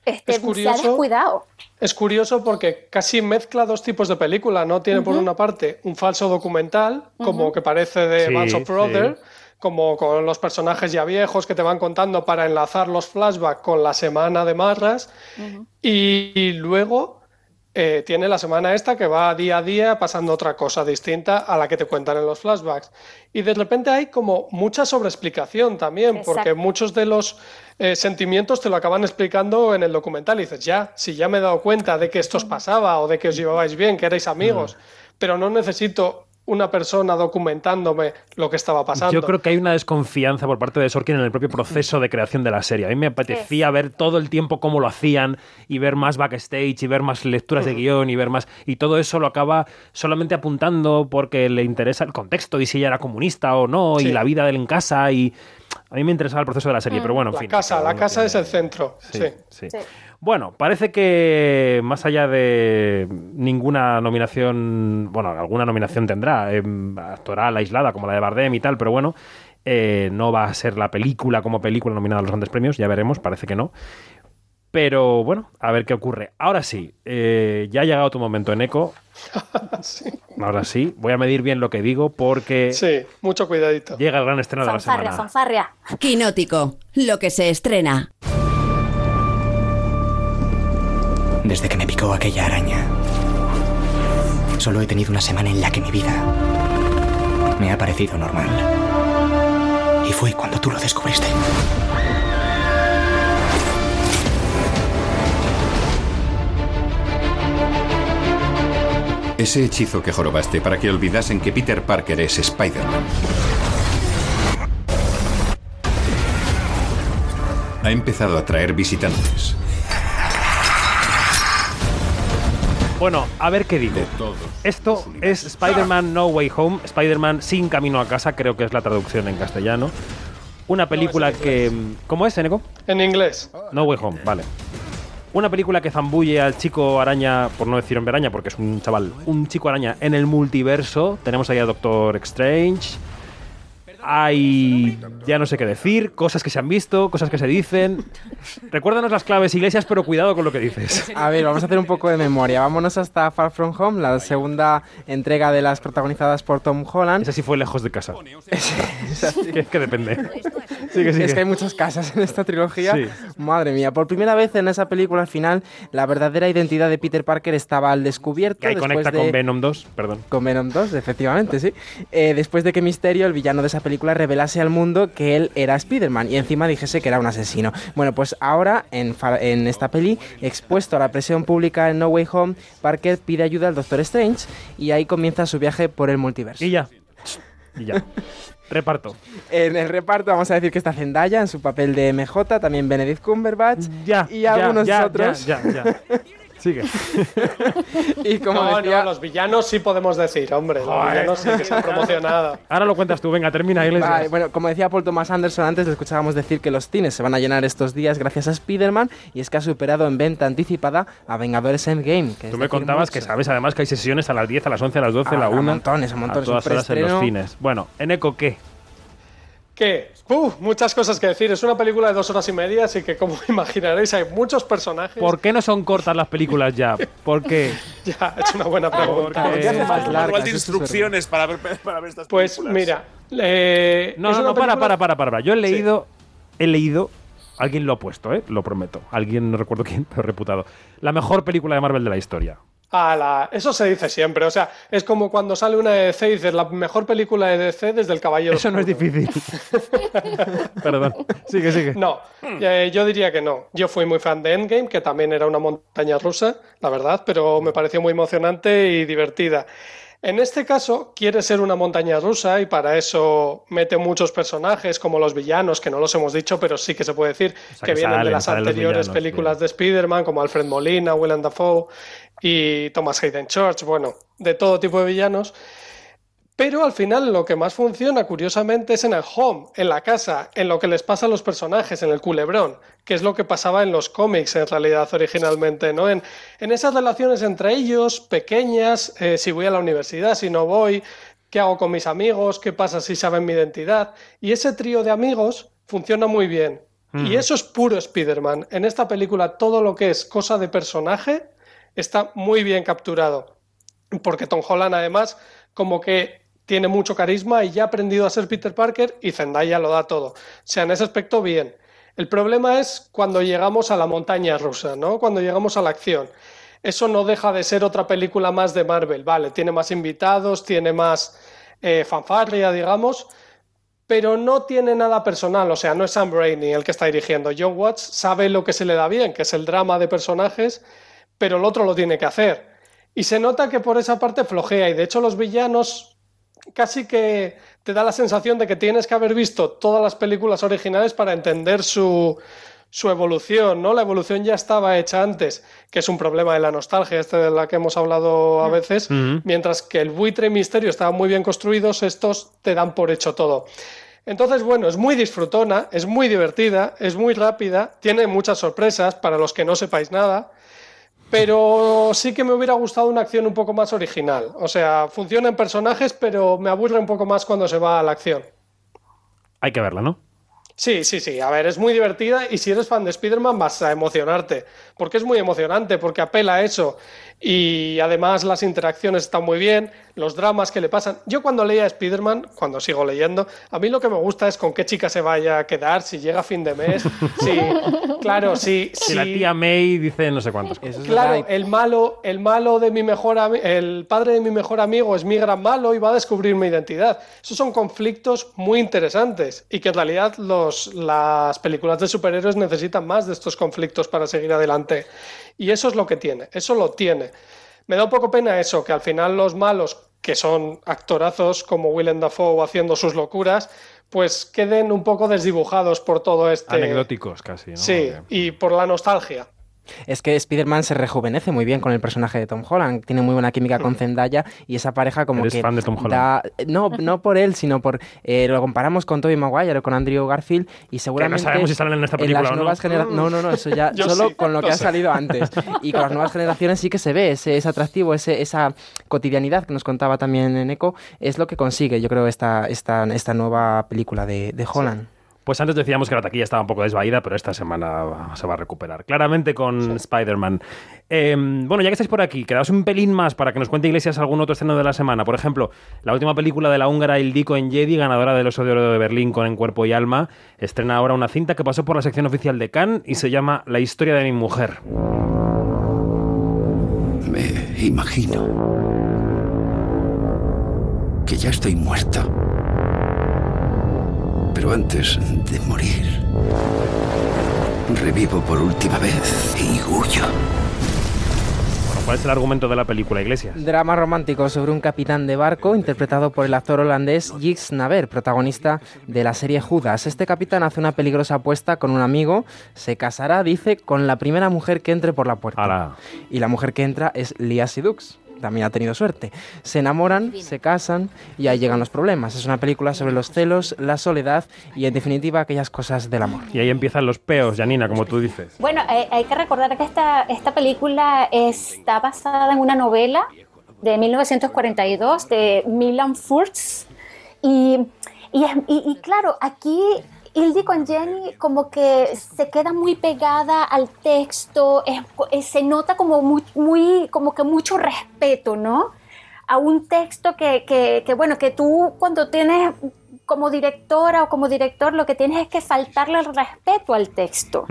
este, Es se ha curioso. descuidado. Es curioso porque casi mezcla dos tipos de película, ¿no? Tiene por una parte un falso documental, como que parece de Sí, Bands of Brother, sí. como con los personajes ya viejos que te van contando para enlazar los flashbacks con la semana de Marras. Y, y luego eh, tiene la semana esta que va día a día pasando otra cosa distinta a la que te cuentan en los flashbacks. Y de repente hay como mucha sobreexplicación también, porque muchos de los eh, sentimientos te lo acaban explicando en el documental. Y dices, ya, si ya me he dado cuenta de que esto os pasaba o de que os llevabais bien, que erais amigos, pero no necesito una persona documentándome lo que estaba pasando. Yo creo que hay una desconfianza por parte de Sorkin en el propio proceso de creación de la serie. A mí me apetecía ver todo el tiempo cómo lo hacían y ver más backstage y ver más lecturas de guion y ver más... Y todo eso lo acaba solamente apuntando porque le interesa el contexto y si ella era comunista o no y la vida de él en casa y... A mí me interesaba el proceso de la serie, pero bueno, en la fin. casa, la casa tiene- es el centro. Sí. Sí, sí. Bueno, parece que más allá de ninguna nominación, bueno, alguna nominación tendrá, em, actoral aislada como la de Bardem y tal, pero bueno, eh, no va a ser la película como película nominada a los grandes premios, ya veremos, parece que no. Pero bueno, a ver qué ocurre. Ahora sí, eh, ya ha llegado tu momento en eco. Ahora sí, voy a medir bien lo que digo porque Sí, mucho cuidadito. llega el gran estreno de la Fanfarria, semana. fanfarria. Quinótico, lo que se estrena. Desde que me picó aquella araña, solo he tenido una semana en la que mi vida me ha parecido normal. Y fue cuando tú lo descubriste. Ese hechizo que jorobaste para que olvidasen que Peter Parker es Spider-Man. Ha empezado a traer visitantes. Bueno, a ver qué digo. Esto es Spider-Man No Way Home, Spider-Man sin camino a casa, creo que es la traducción en castellano. Una película que... ¿Cómo es, Eneco? En inglés. No Way Home, vale. Una película que zambulle al chico araña, por no decir hombre araña, porque es un chaval, un chico araña en el multiverso. Tenemos ahí a Doctor Strange. Hay, ya no sé qué decir, cosas que se han visto, cosas que se dicen. Recuérdanos las claves, Iglesias, pero cuidado con lo que dices. A ver, vamos a hacer un poco de memoria. Vámonos hasta Far From Home, la segunda entrega de las protagonizadas por Tom Holland. Esa sí fue lejos de casa. es que depende. Sigue, sigue. Es que hay muchas casas en esta trilogía. Sí. Madre mía, por primera vez en esa película al final, la verdadera identidad de Peter Parker estaba al descubierto. Que conecta de- con Venom 2, perdón. Con Venom 2, efectivamente, sí. Eh, después de que Misterio, el villano de esa película, revelase al mundo que él era Spider-Man y encima dijese que era un asesino. Bueno, pues ahora, en, en esta peli, expuesto a la presión pública en No Way Home, Parker pide ayuda al Doctor Strange y ahí comienza su viaje por el multiverso. Y ya. Y ya. Reparto. En el reparto vamos a decir que está Zendaya en su papel de MJ, también Benedict Cumberbatch Ya. y ya, algunos ya, otros. Ya, ya, ya. Sigue. y como no, decía- no, los villanos sí podemos decir, hombre. Los Joder. villanos sí que se han promocionado. Ahora lo cuentas tú, venga, termina, Iglesias. Vale, bueno, como decía Paul Thomas Anderson antes, le escuchábamos decir que los cines se van a llenar estos días gracias a Spider-Man y es que ha superado en venta anticipada a Vengadores Endgame. Que Tú me contabas que mucho. sabes además que hay sesiones a las 10, a las 11, a las 12, a A- la a 1. montones, a montones, todas un horas en los cines. Bueno, Eneco, ¿qué? ¿Qué? Uf, muchas cosas que decir. Es una película de dos horas y media, así que como imaginaréis hay muchos personajes. ¿Por qué no son cortas las películas ya? ¿Por qué? Ya, es una buena pregunta. Porque- manual largas, de eso es instrucciones para ver, para ver estas Pues películas. mira, eh, No, no, no, para, película- para, para, para. para. Yo he leído, he leído Alguien lo ha puesto, ¿eh? Lo prometo. Alguien, no recuerdo quién, pero reputado. La mejor película de Marvel de la historia. Eso se dice siempre. O sea, es como cuando sale una de DC y dices la mejor película de DC desde El Caballero. Eso no es difícil. Perdón. Sigue, sigue. No, eh, yo diría que no. Yo fui muy fan de Endgame, que también era una montaña rusa, la verdad, pero me pareció muy emocionante y divertida. En este caso, quiere ser una montaña rusa y para eso mete muchos personajes, como los villanos, que no los hemos dicho, pero sí que se puede decir sea, que, que vienen de las anteriores villanos, películas de Spider-Man, como Alfred Molina, Willem Dafoe y Thomas Hayden Church, bueno, de todo tipo de villanos. Pero al final lo que más funciona, curiosamente, es en el home, en la casa, en lo que les pasa a los personajes, en el culebrón, que es lo que pasaba en los cómics en realidad originalmente, ¿no? En, en esas relaciones entre ellos, pequeñas, eh, si voy a la universidad, si no voy, qué hago con mis amigos, qué pasa si saben mi identidad. Y ese trío de amigos funciona muy bien. Y eso es puro Spider-Man. En esta película todo lo que es cosa de personaje está muy bien capturado. Porque Tom Holland además como que tiene mucho carisma y ya ha aprendido a ser Peter Parker y Zendaya lo da todo. O sea, en ese aspecto bien. El problema es cuando llegamos a la montaña rusa, ¿no? Cuando llegamos a la acción. Eso no deja de ser otra película más de Marvel, vale, tiene más invitados, tiene más eh, fanfarria, digamos, pero no tiene nada personal, o sea, no es Sam Raimi el que está dirigiendo. John Watts sabe lo que se le da bien, que es el drama de personajes, pero el otro lo tiene que hacer. Y se nota que por esa parte flojea, y de hecho los villanos casi que te da la sensación de que tienes que haber visto todas las películas originales para entender su, su evolución, ¿no? La evolución ya estaba hecha antes, que es un problema de la nostalgia, este de la que hemos hablado a veces, Ujú. mientras que el buitre y misterio estaban muy bien construidos, estos te dan por hecho todo. Entonces, bueno, es muy disfrutona, es muy divertida, es muy rápida, tiene muchas sorpresas para los que no sepáis nada, pero sí que me hubiera gustado una acción un poco más original. O sea, funciona en personajes, pero me aburre un poco más cuando se va a la acción. Hay que verla, ¿no? Sí, sí, sí. A ver, es muy divertida y si eres fan de Spider-Man vas a emocionarte. Porque es muy emocionante, porque apela a eso. Y además las interacciones están muy bien, los dramas que le pasan. Yo cuando leía Spider-Man, cuando sigo leyendo, a mí lo que me gusta es con qué chica se vaya a quedar, si llega a fin de mes. Sí, claro, sí. Si la tía May dice no sé cuántos. Claro, el malo, el malo de mi mejor el padre de mi mejor amigo es mi gran malo y va a descubrir mi identidad. Esos son conflictos muy interesantes y que en realidad los, las películas de superhéroes necesitan más de estos conflictos para seguir adelante. Y eso es lo que tiene, eso lo tiene. Me da un poco pena eso, que al final los malos, que son actorazos como Willem Dafoe haciendo sus locuras, pues queden un poco desdibujados por todo este... Anecdóticos casi, ¿no? Sí, y por la nostalgia. Es que Spider-Man se rejuvenece muy bien con el personaje de Tom Holland. Tiene muy buena química con Zendaya y esa pareja como Eres que fan de Tom Holland. da- no, no por él, sino por eh, lo comparamos con Tobey Maguire o con Andrew Garfield y seguramente sabemos si salen en esta película las o no. nuevas genera- no, no, no, eso ya solo sí, con lo que ha salido antes y con las nuevas generaciones sí que se ve ese, ese atractivo, ese, esa cotidianidad que nos contaba también en Eco es lo que consigue, yo creo, esta esta, esta nueva película de, de Holland. Pues antes decíamos que la taquilla estaba un poco desvaída, pero esta semana se va a recuperar. Claramente con Spider-Man. Eh, bueno, ya que estáis por aquí, quedaos un pelín más para que nos cuente Iglesias algún otro estreno de la semana. Por ejemplo, la última película de la húngara Ildiko en Jedi, ganadora del Oso de Oro de Berlín con En Cuerpo y Alma, estrena ahora una cinta que pasó por la sección oficial de Cannes y se llama La historia de mi mujer. Me imagino que ya estoy muerto. Pero antes de morir, revivo por última vez y huyo. ¿cuál es el argumento de la película, Iglesias? Drama romántico sobre un capitán de barco interpretado por el actor holandés Giggs Naver, protagonista de la serie Judas. Este capitán hace una peligrosa apuesta con un amigo, se casará, dice, con la primera mujer que entre por la puerta. Y la mujer que entra es Lia Sidux. También ha tenido suerte. Se enamoran, se casan y ahí llegan los problemas. Es una película sobre los celos, la soledad y en definitiva aquellas cosas del amor. Y ahí empiezan los peos, Janina, como tú dices. Bueno, eh, hay que recordar que esta, esta película está basada en una novela de 1942 de Milan Furz. Y, y, es- y- y claro, aquí Hildy con Jenny como que se queda muy pegada al texto, es- se nota como muy, muy- como que mucho respeto, ¿no? A un texto que, que, que, bueno, que tú cuando tienes como directora o como director lo que tienes es que faltarle el respeto al texto.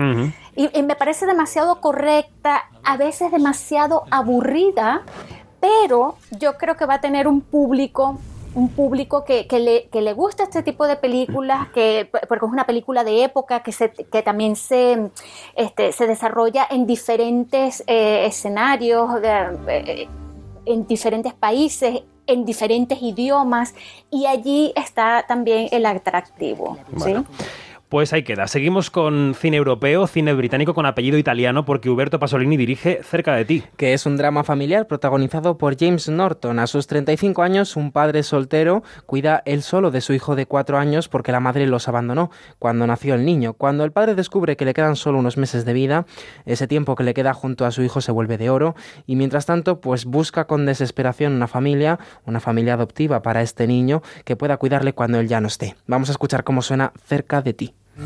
y, y me parece demasiado correcta, a veces demasiado aburrida, pero yo creo que va a tener un público un público que, que, le, que, le, gusta este tipo de películas, que, porque es una película de época que, se, que también se, este, se desarrolla en diferentes eh, escenarios, de, eh, en diferentes países, en diferentes idiomas, y allí está también el atractivo. Bueno. ¿sí? Pues ahí queda. Seguimos con cine europeo, cine británico con apellido italiano, porque Huberto Pasolini dirige Cerca de ti. Que es un drama familiar protagonizado por James Norton. A sus 35 años, un padre soltero cuida él solo de su hijo de 4 años porque la madre los abandonó cuando nació el niño. Cuando el padre descubre que le quedan solo unos meses de vida, ese tiempo que le queda junto a su hijo se vuelve de oro y mientras tanto, pues busca con desesperación una familia, una familia adoptiva para este niño que pueda cuidarle cuando él ya no esté. Vamos a escuchar cómo suena Cerca de ti. Hello,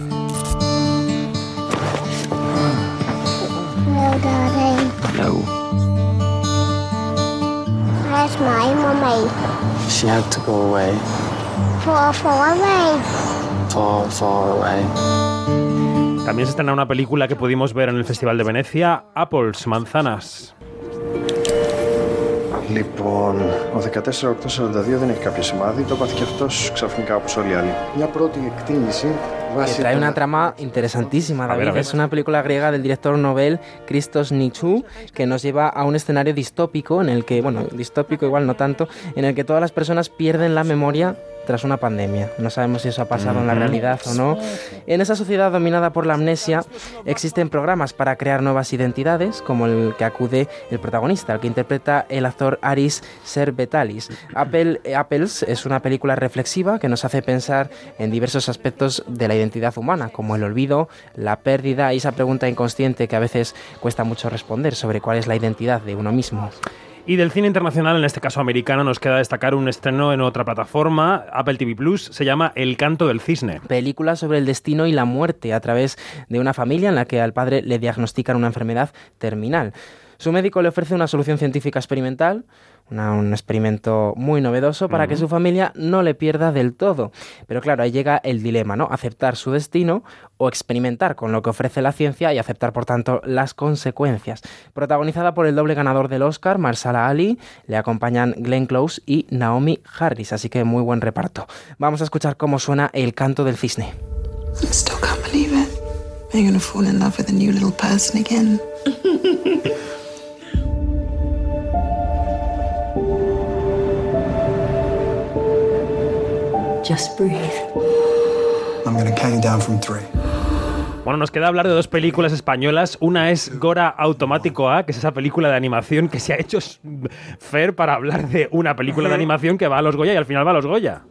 darling. Hello. Where's my mommy? She had to go away. Far, far away. Far, far away. También se estrena una película que pudimos ver en el Festival de Venecia, Apples, Manzanas. Λοιπόν, ο 14-842 δεν έχει κάποιο σημάδι. Το πάθει και αυτό ξαφνικά όπω όλοι οι άλλοι. Μια πρώτη εκτίμηση que trae una trama interesantísima, David. A ver, a ver. Es una película griega del director Nobel Christos Nichou que nos lleva a un escenario distópico en el que, bueno, distópico igual no tanto, en el que todas las personas pierden la memoria tras una pandemia. No sabemos si eso ha pasado en la realidad o no. En esa sociedad dominada por la amnesia existen programas para crear nuevas identidades, como el que acude el protagonista, el que interpreta el actor Aris Serbetalis. Apple, Apples es una película reflexiva que nos hace pensar en diversos aspectos de la identidad humana, como el olvido, la pérdida y esa pregunta inconsciente que a veces cuesta mucho responder sobre cuál es la identidad de uno mismo. Y del cine internacional, en este caso americano, nos queda destacar un estreno en otra plataforma, Apple TV Plus, se llama El canto del cisne. Película sobre el destino y la muerte a través de una familia en la que al padre le diagnostican una enfermedad terminal. Su médico le ofrece una solución científica experimental, una, un experimento muy novedoso para uh -huh. que su familia no le pierda del todo. Pero claro, ahí llega el dilema, ¿no? Aceptar su destino o experimentar con lo que ofrece la ciencia y aceptar, por tanto, las consecuencias. Protagonizada por el doble ganador del Oscar, Marsala Ali, le acompañan Glenn Close y Naomi Harris, así que muy buen reparto. Vamos a escuchar cómo suena el canto del cisne. I Just breathe. I'm gonna count you down from three. Bueno, nos queda hablar de dos películas españolas. Una es Gora Automático A, que es esa película de animación que se ha hecho Fer para hablar de una película de animación que va a los Goya y al final va a los Goya.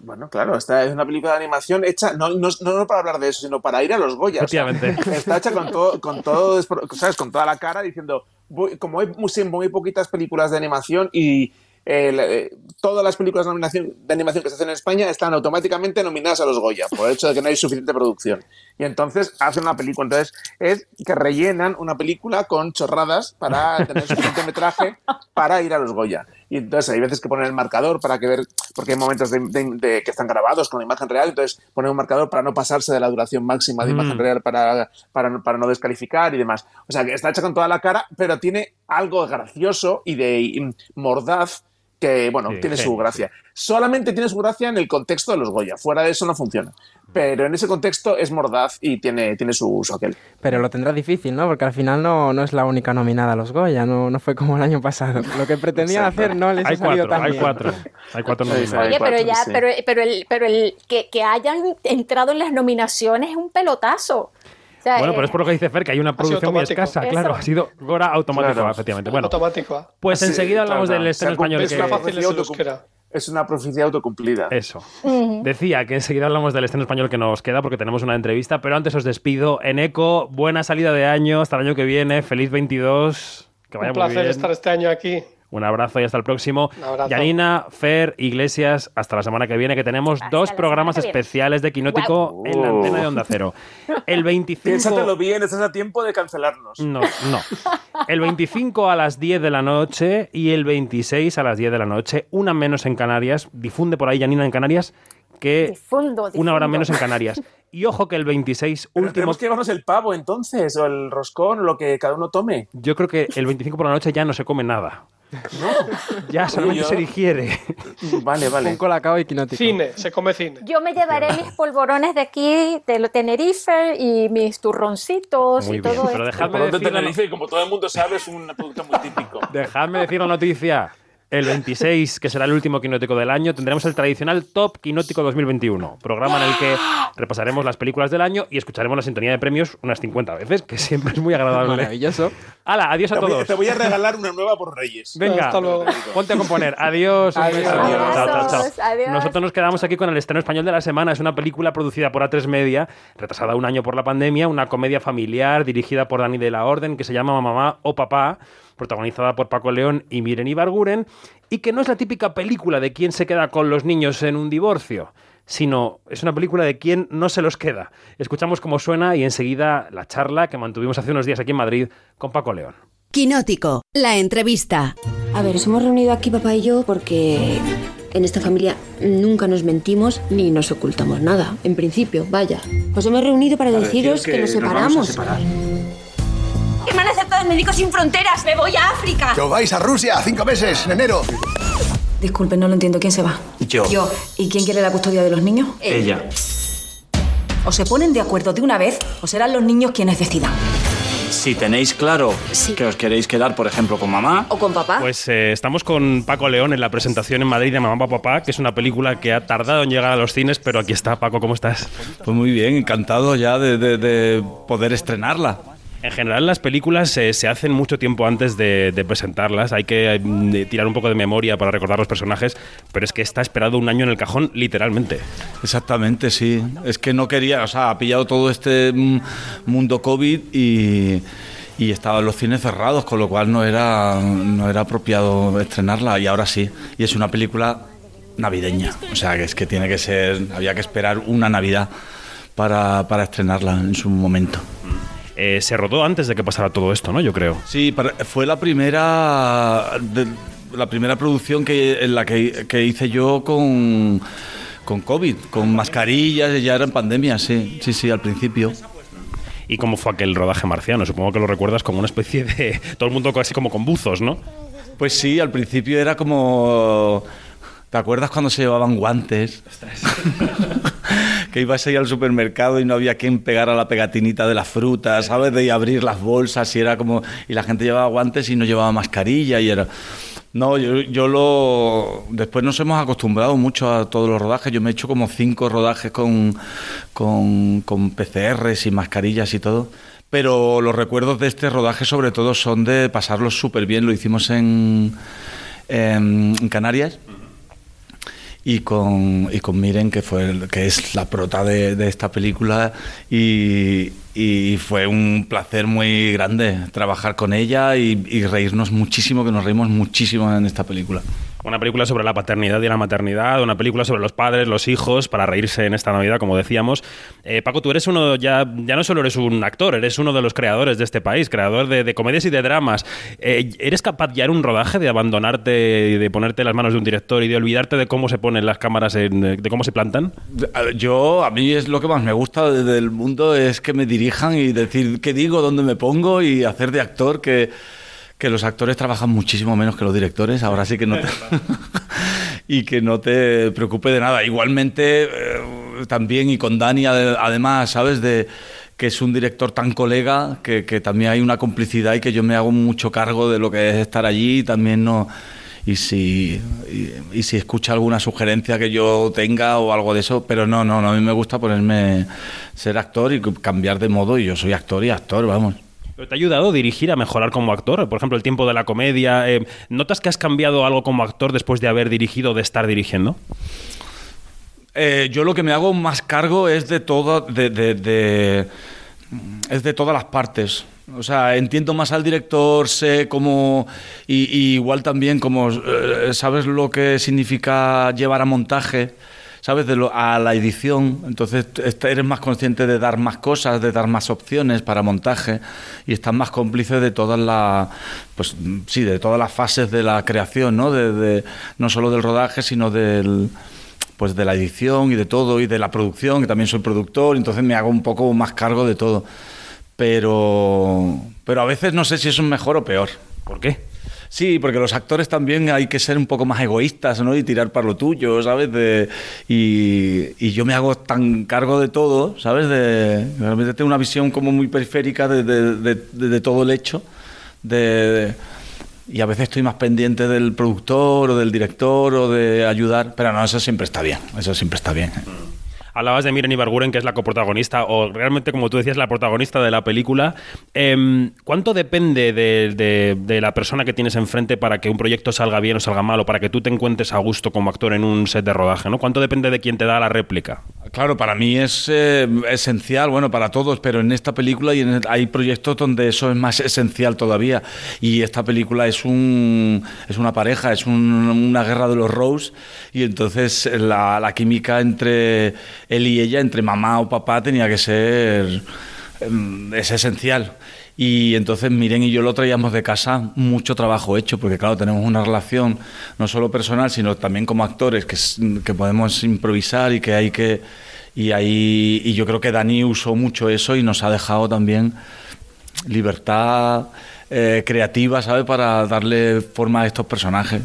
Bueno, claro, esta es una película de animación hecha, no, no, no para hablar de eso, sino para ir a los Goya. Efectivamente. O sea, está hecha con todo, con todo, ¿sabes? Con toda la cara diciendo, voy, como hay muy, muy poquitas películas de animación y eh, todas las películas de animación, de animación que se hacen en España están automáticamente nominadas a los Goya por el hecho de que no hay suficiente producción. Y entonces hacen una película. Entonces es que rellenan una película con chorradas para tener suficiente metraje para ir a los Goya. Y entonces hay veces que ponen el marcador para que ver, porque hay momentos de, de, de que están grabados con la imagen real, entonces ponen un marcador para no pasarse de la duración máxima de imagen mm. real para, para, para, no descalificar y demás. O sea que está hecha con toda la cara, pero tiene algo gracioso y de y mordaz que, bueno, sí, tiene sí, su gracia. Solamente tiene su gracia en el contexto de los Goya. Fuera de eso no funciona. Pero en ese contexto es mordaz y tiene, tiene su, su aquel. Pero lo tendrá difícil, ¿no? Porque al final no, no es la única nominada a los Goya. No, no fue como el año pasado. Lo que pretendían hacer no les hay ha salido cuatro, tan hay bien. Cuatro. Hay cuatro nominados. Oye, pero ya, sí. pero, pero, el, pero el que, que hayan entrado en las nominaciones es un pelotazo. Sea, bueno, eh, pero es por lo que dice Fer, que hay una producción muy escasa, Eso. claro. Ha sido Gora automático, Claro. efectivamente. Bueno, Automático. pues Sí, enseguida hablamos claro, del estreno español. es que- una Fácil es una profecía autocumplida. Eso. Decía que enseguida hablamos del estreno español que nos queda porque tenemos una entrevista, pero antes os despido. En Eco, buena salida de año, hasta el año que viene, feliz 22. Que vaya Un muy placer bien. estar este año aquí. Un abrazo y hasta el próximo. Un abrazo. Yanina, Fer, Iglesias, hasta la semana que viene, que tenemos dos programas especiales de Quinótico en la antena de Onda Cero. El 25... Piénsatelo bien, estás a tiempo de cancelarnos. No, no. El 25 a las 10 de la noche y el 26 a las 10 de la noche, una menos en Canarias. Difunde por ahí, Janina, en Canarias, que Difundo, una hora difundo. menos en Canarias. Y ojo que el 26, Pero último... tenemos que llevarnos el pavo entonces, o el roscón, lo que cada uno tome. Yo creo que el 25 por la noche ya no se come nada. Ya solamente se digiere. Vale, vale. Un colacao y quinótico. Cine, se come cine. Yo me llevaré mis polvorones de aquí, de lo Tenerife, y mis turroncitos Muy y bien, todo pero dejadme Colón de decir, la, Tenerife, y como todo el mundo sabe, es un producto muy típico. dejadme decir la noticia. El 26, que será el último quinótico del año, tendremos el tradicional Top Quinótico 2021, programa en el que repasaremos las películas del año y escucharemos la sintonía de premios unas 50 veces, que siempre es muy agradable. Maravilloso. ¡Hala! Adiós a Te voy, todos. te voy a regalar una nueva por Reyes. Venga, Hasta luego. ponte a componer. Adiós. Adiós. Adiós. Chao, chao, chao. Adiós. Nosotros nos quedamos aquí con el estreno español de la semana. Es una película producida por A3 Media, retrasada un año por la pandemia, una comedia familiar dirigida por Dani de la Orden que se llama Mamá o Papá, protagonizada por Paco León y Miren Ibarguren, y que no es la típica película de quién se queda con los niños en un divorcio sino es una película de quién no se los queda. Escuchamos cómo suena y enseguida la charla que mantuvimos hace unos días aquí en Madrid con Paco León. Quinótico, la entrevista. A ver, nos hemos reunido aquí papá y yo porque en esta familia nunca nos mentimos ni nos ocultamos nada. En principio, vaya. Os hemos reunido para deciros que, nos separamos. ¿Qué van a hacer todos médicos sin fronteras? ¡Me voy a África! Que os vais a Rusia cinco meses en enero. Disculpe, no lo entiendo. ¿Quién se va? Yo. Yo. ¿Y quién quiere la custodia de los niños? Ella. O se ponen de acuerdo de una vez o serán los niños quienes decidan. Si tenéis claro que os queréis quedar, por ejemplo, con mamá, ¿O con papá? Pues eh, estamos con Paco León en la presentación en Madrid de Mamá Papá, que es una película que ha tardado en llegar a los cines, pero aquí está. Paco, ¿cómo estás? Pues muy bien, encantado ya de, de- de poder estrenarla. En general las películas eh, se hacen mucho tiempo antes de, de presentarlas, hay que eh, tirar un poco de memoria para recordar los personajes, pero es que está esperado un año en el cajón, literalmente. Exactamente, sí. Es que no quería, o sea, ha pillado todo este mm, mundo COVID y, y estaban los cines cerrados, con lo cual no era, no era apropiado estrenarla y ahora sí. Y es una película navideña, o sea, que es que tiene que ser, había que esperar una Navidad para, para estrenarla en su momento. Eh, se rodó antes de que pasara todo esto, ¿no? Yo creo. Sí, para- fue la primera de- la primera producción que en la que, que hice yo con con COVID, con mascarillas, ya era en pandemia, sí, sí, sí, al principio. ¿Y cómo fue aquel rodaje marciano? Supongo que lo recuerdas como una especie de... Todo el mundo casi como con buzos, ¿no? Pues sí, al principio era como ¿Te acuerdas cuando se llevaban guantes? Que ibas ahí al supermercado y no había quien pegara la pegatinita de las frutas, ¿sabes? De abrir las bolsas y era como... Y la gente llevaba guantes y no llevaba mascarilla y era... No, yo, yo lo... Después nos hemos acostumbrado mucho a todos los rodajes. Yo me he hecho como cinco rodajes con, con, con PCRs y mascarillas y todo. Pero los recuerdos de este rodaje sobre todo son de pasarlo súper bien. Lo hicimos en, en Canarias y con, y con Miren, que, fue que es la prota de, de esta película, y, y fue un placer muy grande trabajar con ella y, y reírnos muchísimo, que nos reímos muchísimo en esta película. Una película sobre la paternidad y la maternidad, una película sobre los padres, los hijos, para reírse en esta Navidad, como decíamos. Eh, Paco, tú eres uno, ya, ya no solo eres un actor, eres uno de los creadores de este país, creador de, de comedias y de dramas. Eh, ¿Eres capaz ya en un rodaje de abandonarte y de ponerte en las manos de un director y de olvidarte de cómo se ponen las cámaras, en- de cómo se plantan? Yo, a mí es lo que más me gusta de- del mundo, es que me y decir qué digo, dónde me pongo y hacer de actor que, que los actores trabajan muchísimo menos que los directores, ahora sí que no te... y que no te preocupe de nada. Igualmente, eh, también y con Dani ade- además, ¿sabes? De que es un director tan colega que, que también hay una complicidad y que yo me hago mucho cargo de lo que es estar allí y también no y si y, y si escucha alguna sugerencia que yo tenga o algo de eso pero no no no a mí me gusta ponerme ser actor y cambiar de modo y yo soy actor y actor vamos ¿Pero ¿Te ha ayudado a dirigir, a mejorar como actor? Por ejemplo, el tiempo de la comedia. eh, ¿Notas que has cambiado algo como actor después de haber dirigido o de estar dirigiendo? Eh, yo lo que me hago más cargo es de todo, de, de- de- es de todas las partes. O sea, entiendo más al director, sé cómo y, y igual también como eh, sabes lo que significa llevar a montaje, sabes de lo, a la edición. Entonces eres más consciente de dar más cosas, de dar más opciones para montaje y estás más cómplice de todas las, pues sí, de todas las fases de la creación, ¿no? De, de- no solo del rodaje, sino del pues de la edición y de todo, y de la producción, que también soy productor, entonces me hago un poco más cargo de todo. Pero, pero a veces no sé si es mejor o peor. ¿Por qué? Sí, porque los actores también hay que ser un poco más egoístas, ¿no? Y tirar para lo tuyo, ¿sabes? De, y, yo me hago tan cargo de todo, ¿sabes? De, realmente tengo una visión como muy periférica de, de, de- todo el hecho. De, y a veces estoy más pendiente del productor o del director o de ayudar. Pero no, eso siempre está bien. Eso siempre está bien. Hablabas de Miren Ibarguren, que es la coprotagonista, o realmente, como tú decías, la protagonista de la película. Em, ¿Cuánto depende de, de- la persona que tienes enfrente para que un proyecto salga bien o salga mal, o para que tú te encuentres a gusto como actor en un set de rodaje? ¿no? ¿Cuánto depende de quién te da la réplica? Claro, para mí es eh, esencial, bueno, para todos, pero en esta película y en- hay proyectos donde eso es más esencial todavía. Y esta película es un es una pareja, es un- una guerra de los Rose, y entonces eh, la química entre él y ella, entre mamá o papá, tenía que ser em, es esencial. Y entonces Miren y yo lo traíamos de casa mucho trabajo hecho, porque claro, tenemos una relación no solo personal, sino también como actores, que, que podemos improvisar y que hay que... Y, ahí, y yo creo que Dani usó mucho eso y nos ha dejado también libertad eh, creativa, ¿sabes? Para darle forma a estos personajes.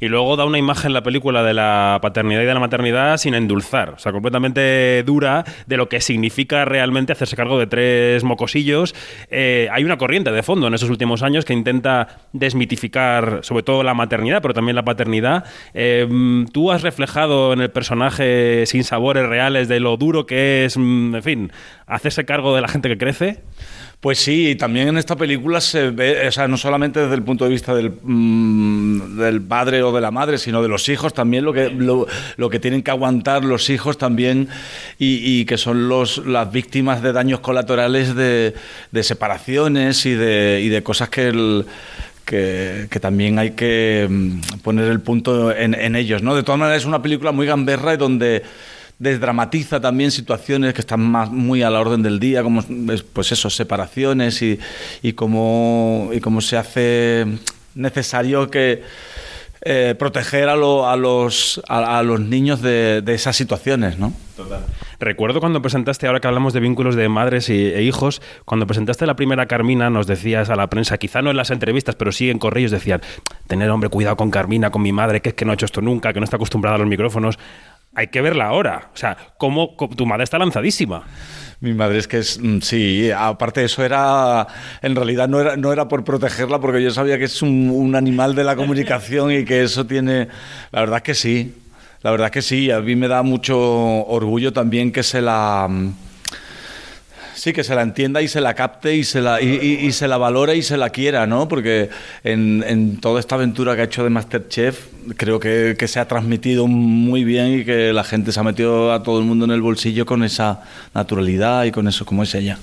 Y luego da una imagen la película de la paternidad y de la maternidad sin endulzar, o sea, completamente dura de lo que significa realmente hacerse cargo de tres mocosillos. Eh, hay una corriente de fondo en esos últimos años que intenta desmitificar sobre todo la maternidad, pero también la paternidad. Eh, Tú has reflejado en el personaje sin sabores reales de lo duro que es, mm, en fin, hacerse cargo de la gente que crece. Pues sí, también en esta película se ve, o sea, no solamente desde el punto de vista del, mm, del padre o de la madre, sino de los hijos también, lo que, lo, lo que tienen que aguantar los hijos también y, y que son los, las víctimas de daños colaterales de, de separaciones y de, y de cosas que... el- que, que también hay que mm, poner el punto en, en ellos, ¿no? De todas maneras es una película muy gamberra y donde desdramatiza también situaciones que están más muy a la orden del día, como es, pues eso, separaciones y, y cómo y cómo se hace necesario que eh, proteger a, lo- a los a, los niños de, de esas situaciones, ¿no? Recuerdo cuando presentaste, ahora que hablamos de vínculos de madres y- e hijos, cuando presentaste la primera Carmina, nos decías a la prensa, quizá no en las entrevistas, pero sí en correos, decían, tener hombre, cuidado con Carmina, con mi madre, que es que no ha hecho esto nunca, que no está acostumbrada a los micrófonos. Hay que verla ahora. O sea, cómo, tu madre está lanzadísima. Mi madre es que es, mm, sí, aparte eso era, en realidad no era, no era por protegerla, porque yo sabía que es un, animal de la comunicación y que eso tiene, la verdad es que sí, la verdad es que sí, a mí me da mucho orgullo también que se la... mm, Sí, que se la entienda y se la capte y se la, y, y- y se la valore y se la quiera, ¿no? Porque en, en toda esta aventura que ha hecho de Masterchef, creo que, que se ha transmitido muy bien y que la gente se ha metido a todo el mundo en el bolsillo con esa naturalidad y con eso, como es ella.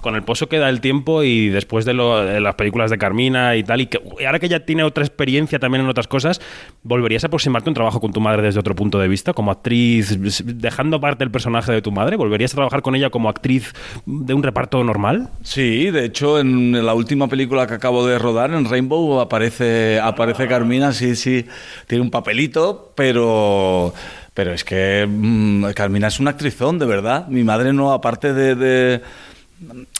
Con el pozo que da el tiempo y después de, lo- de las películas de Carmina y tal, y, que, y ahora que ya tiene otra experiencia también en otras cosas, ¿volverías a aproximarte a un trabajo con tu madre desde otro punto de vista? Como actriz, dejando aparte el personaje de tu madre, ¿volverías a trabajar con ella como actriz de un reparto normal? Sí, de hecho, en la última película que acabo de rodar, en Rainbow, aparece, aparece Carmina, sí, sí, tiene un papelito, pero... Pero es que mm, Carmina es una actrizón, de verdad. Mi madre no, aparte de...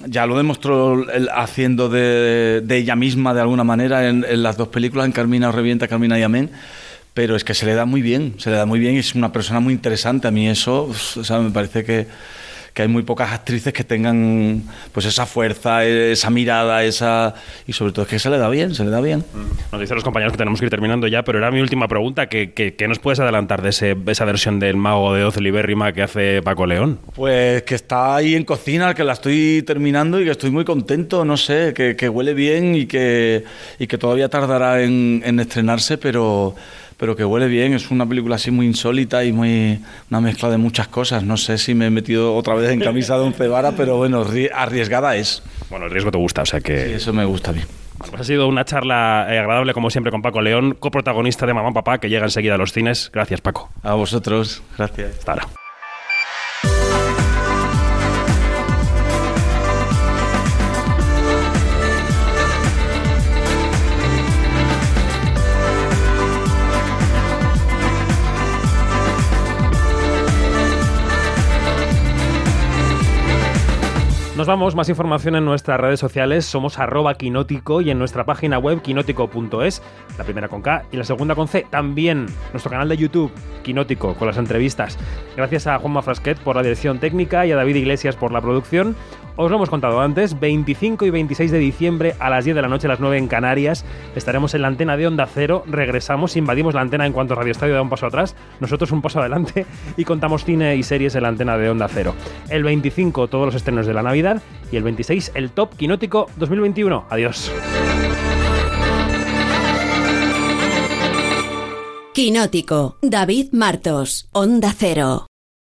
ya lo demostró el- haciendo de, de ella misma de alguna manera en, las dos películas, en Carmina o Revienta, Carmina y Amén. Pero es que se le da muy bien, se le da muy bien y es una persona muy interesante. A mí eso, o sea, me parece que, que hay muy pocas actrices que tengan pues esa fuerza, esa mirada, esa y sobre todo es que se le da bien, se le da bien. Nos dicen los compañeros que tenemos que ir terminando ya, pero era mi última pregunta. ¿Qué, qué- qué nos puedes adelantar de ese- esa versión del mago de Oz libérrima que hace Paco León? Pues que está ahí en cocina, que la estoy terminando y que estoy muy contento, no sé, que, que huele bien y que, y que todavía tardará en, en estrenarse, pero, pero que huele bien. Es una película así muy insólita y muy una mezcla de muchas cosas. No sé si me he metido otra vez en camisa de once varas, pero bueno, ri- arriesgada es. Bueno, el riesgo te gusta, o sea que... Sí, eso me gusta a mí. Bueno, pues ha sido una charla eh, agradable, como siempre, con Paco León, coprotagonista de Mamá Papá, que llega enseguida a los cines. Gracias, Paco. A vosotros, gracias. Hasta ahora. Nos vamos, más información en nuestras redes sociales, somos arroba quinótico y en nuestra página web quinótico.es, la primera con K y la segunda con C, también nuestro canal de YouTube, Quinótico, con las entrevistas. Gracias a Juanma Frasquet por la dirección técnica y a David Iglesias por la producción. Os lo hemos contado antes, 25 y 26 de diciembre a las 10 de la noche, a las 9 en Canarias, estaremos en la antena de Onda Cero, regresamos, invadimos la antena en cuanto Radio Estadio da un paso atrás, nosotros un paso adelante y contamos cine y series en la antena de Onda Cero. El 25 todos los estrenos de la Navidad y el 26 el Top Quinótico 2021. Adiós. Quinótico, David Martos, Onda Cero.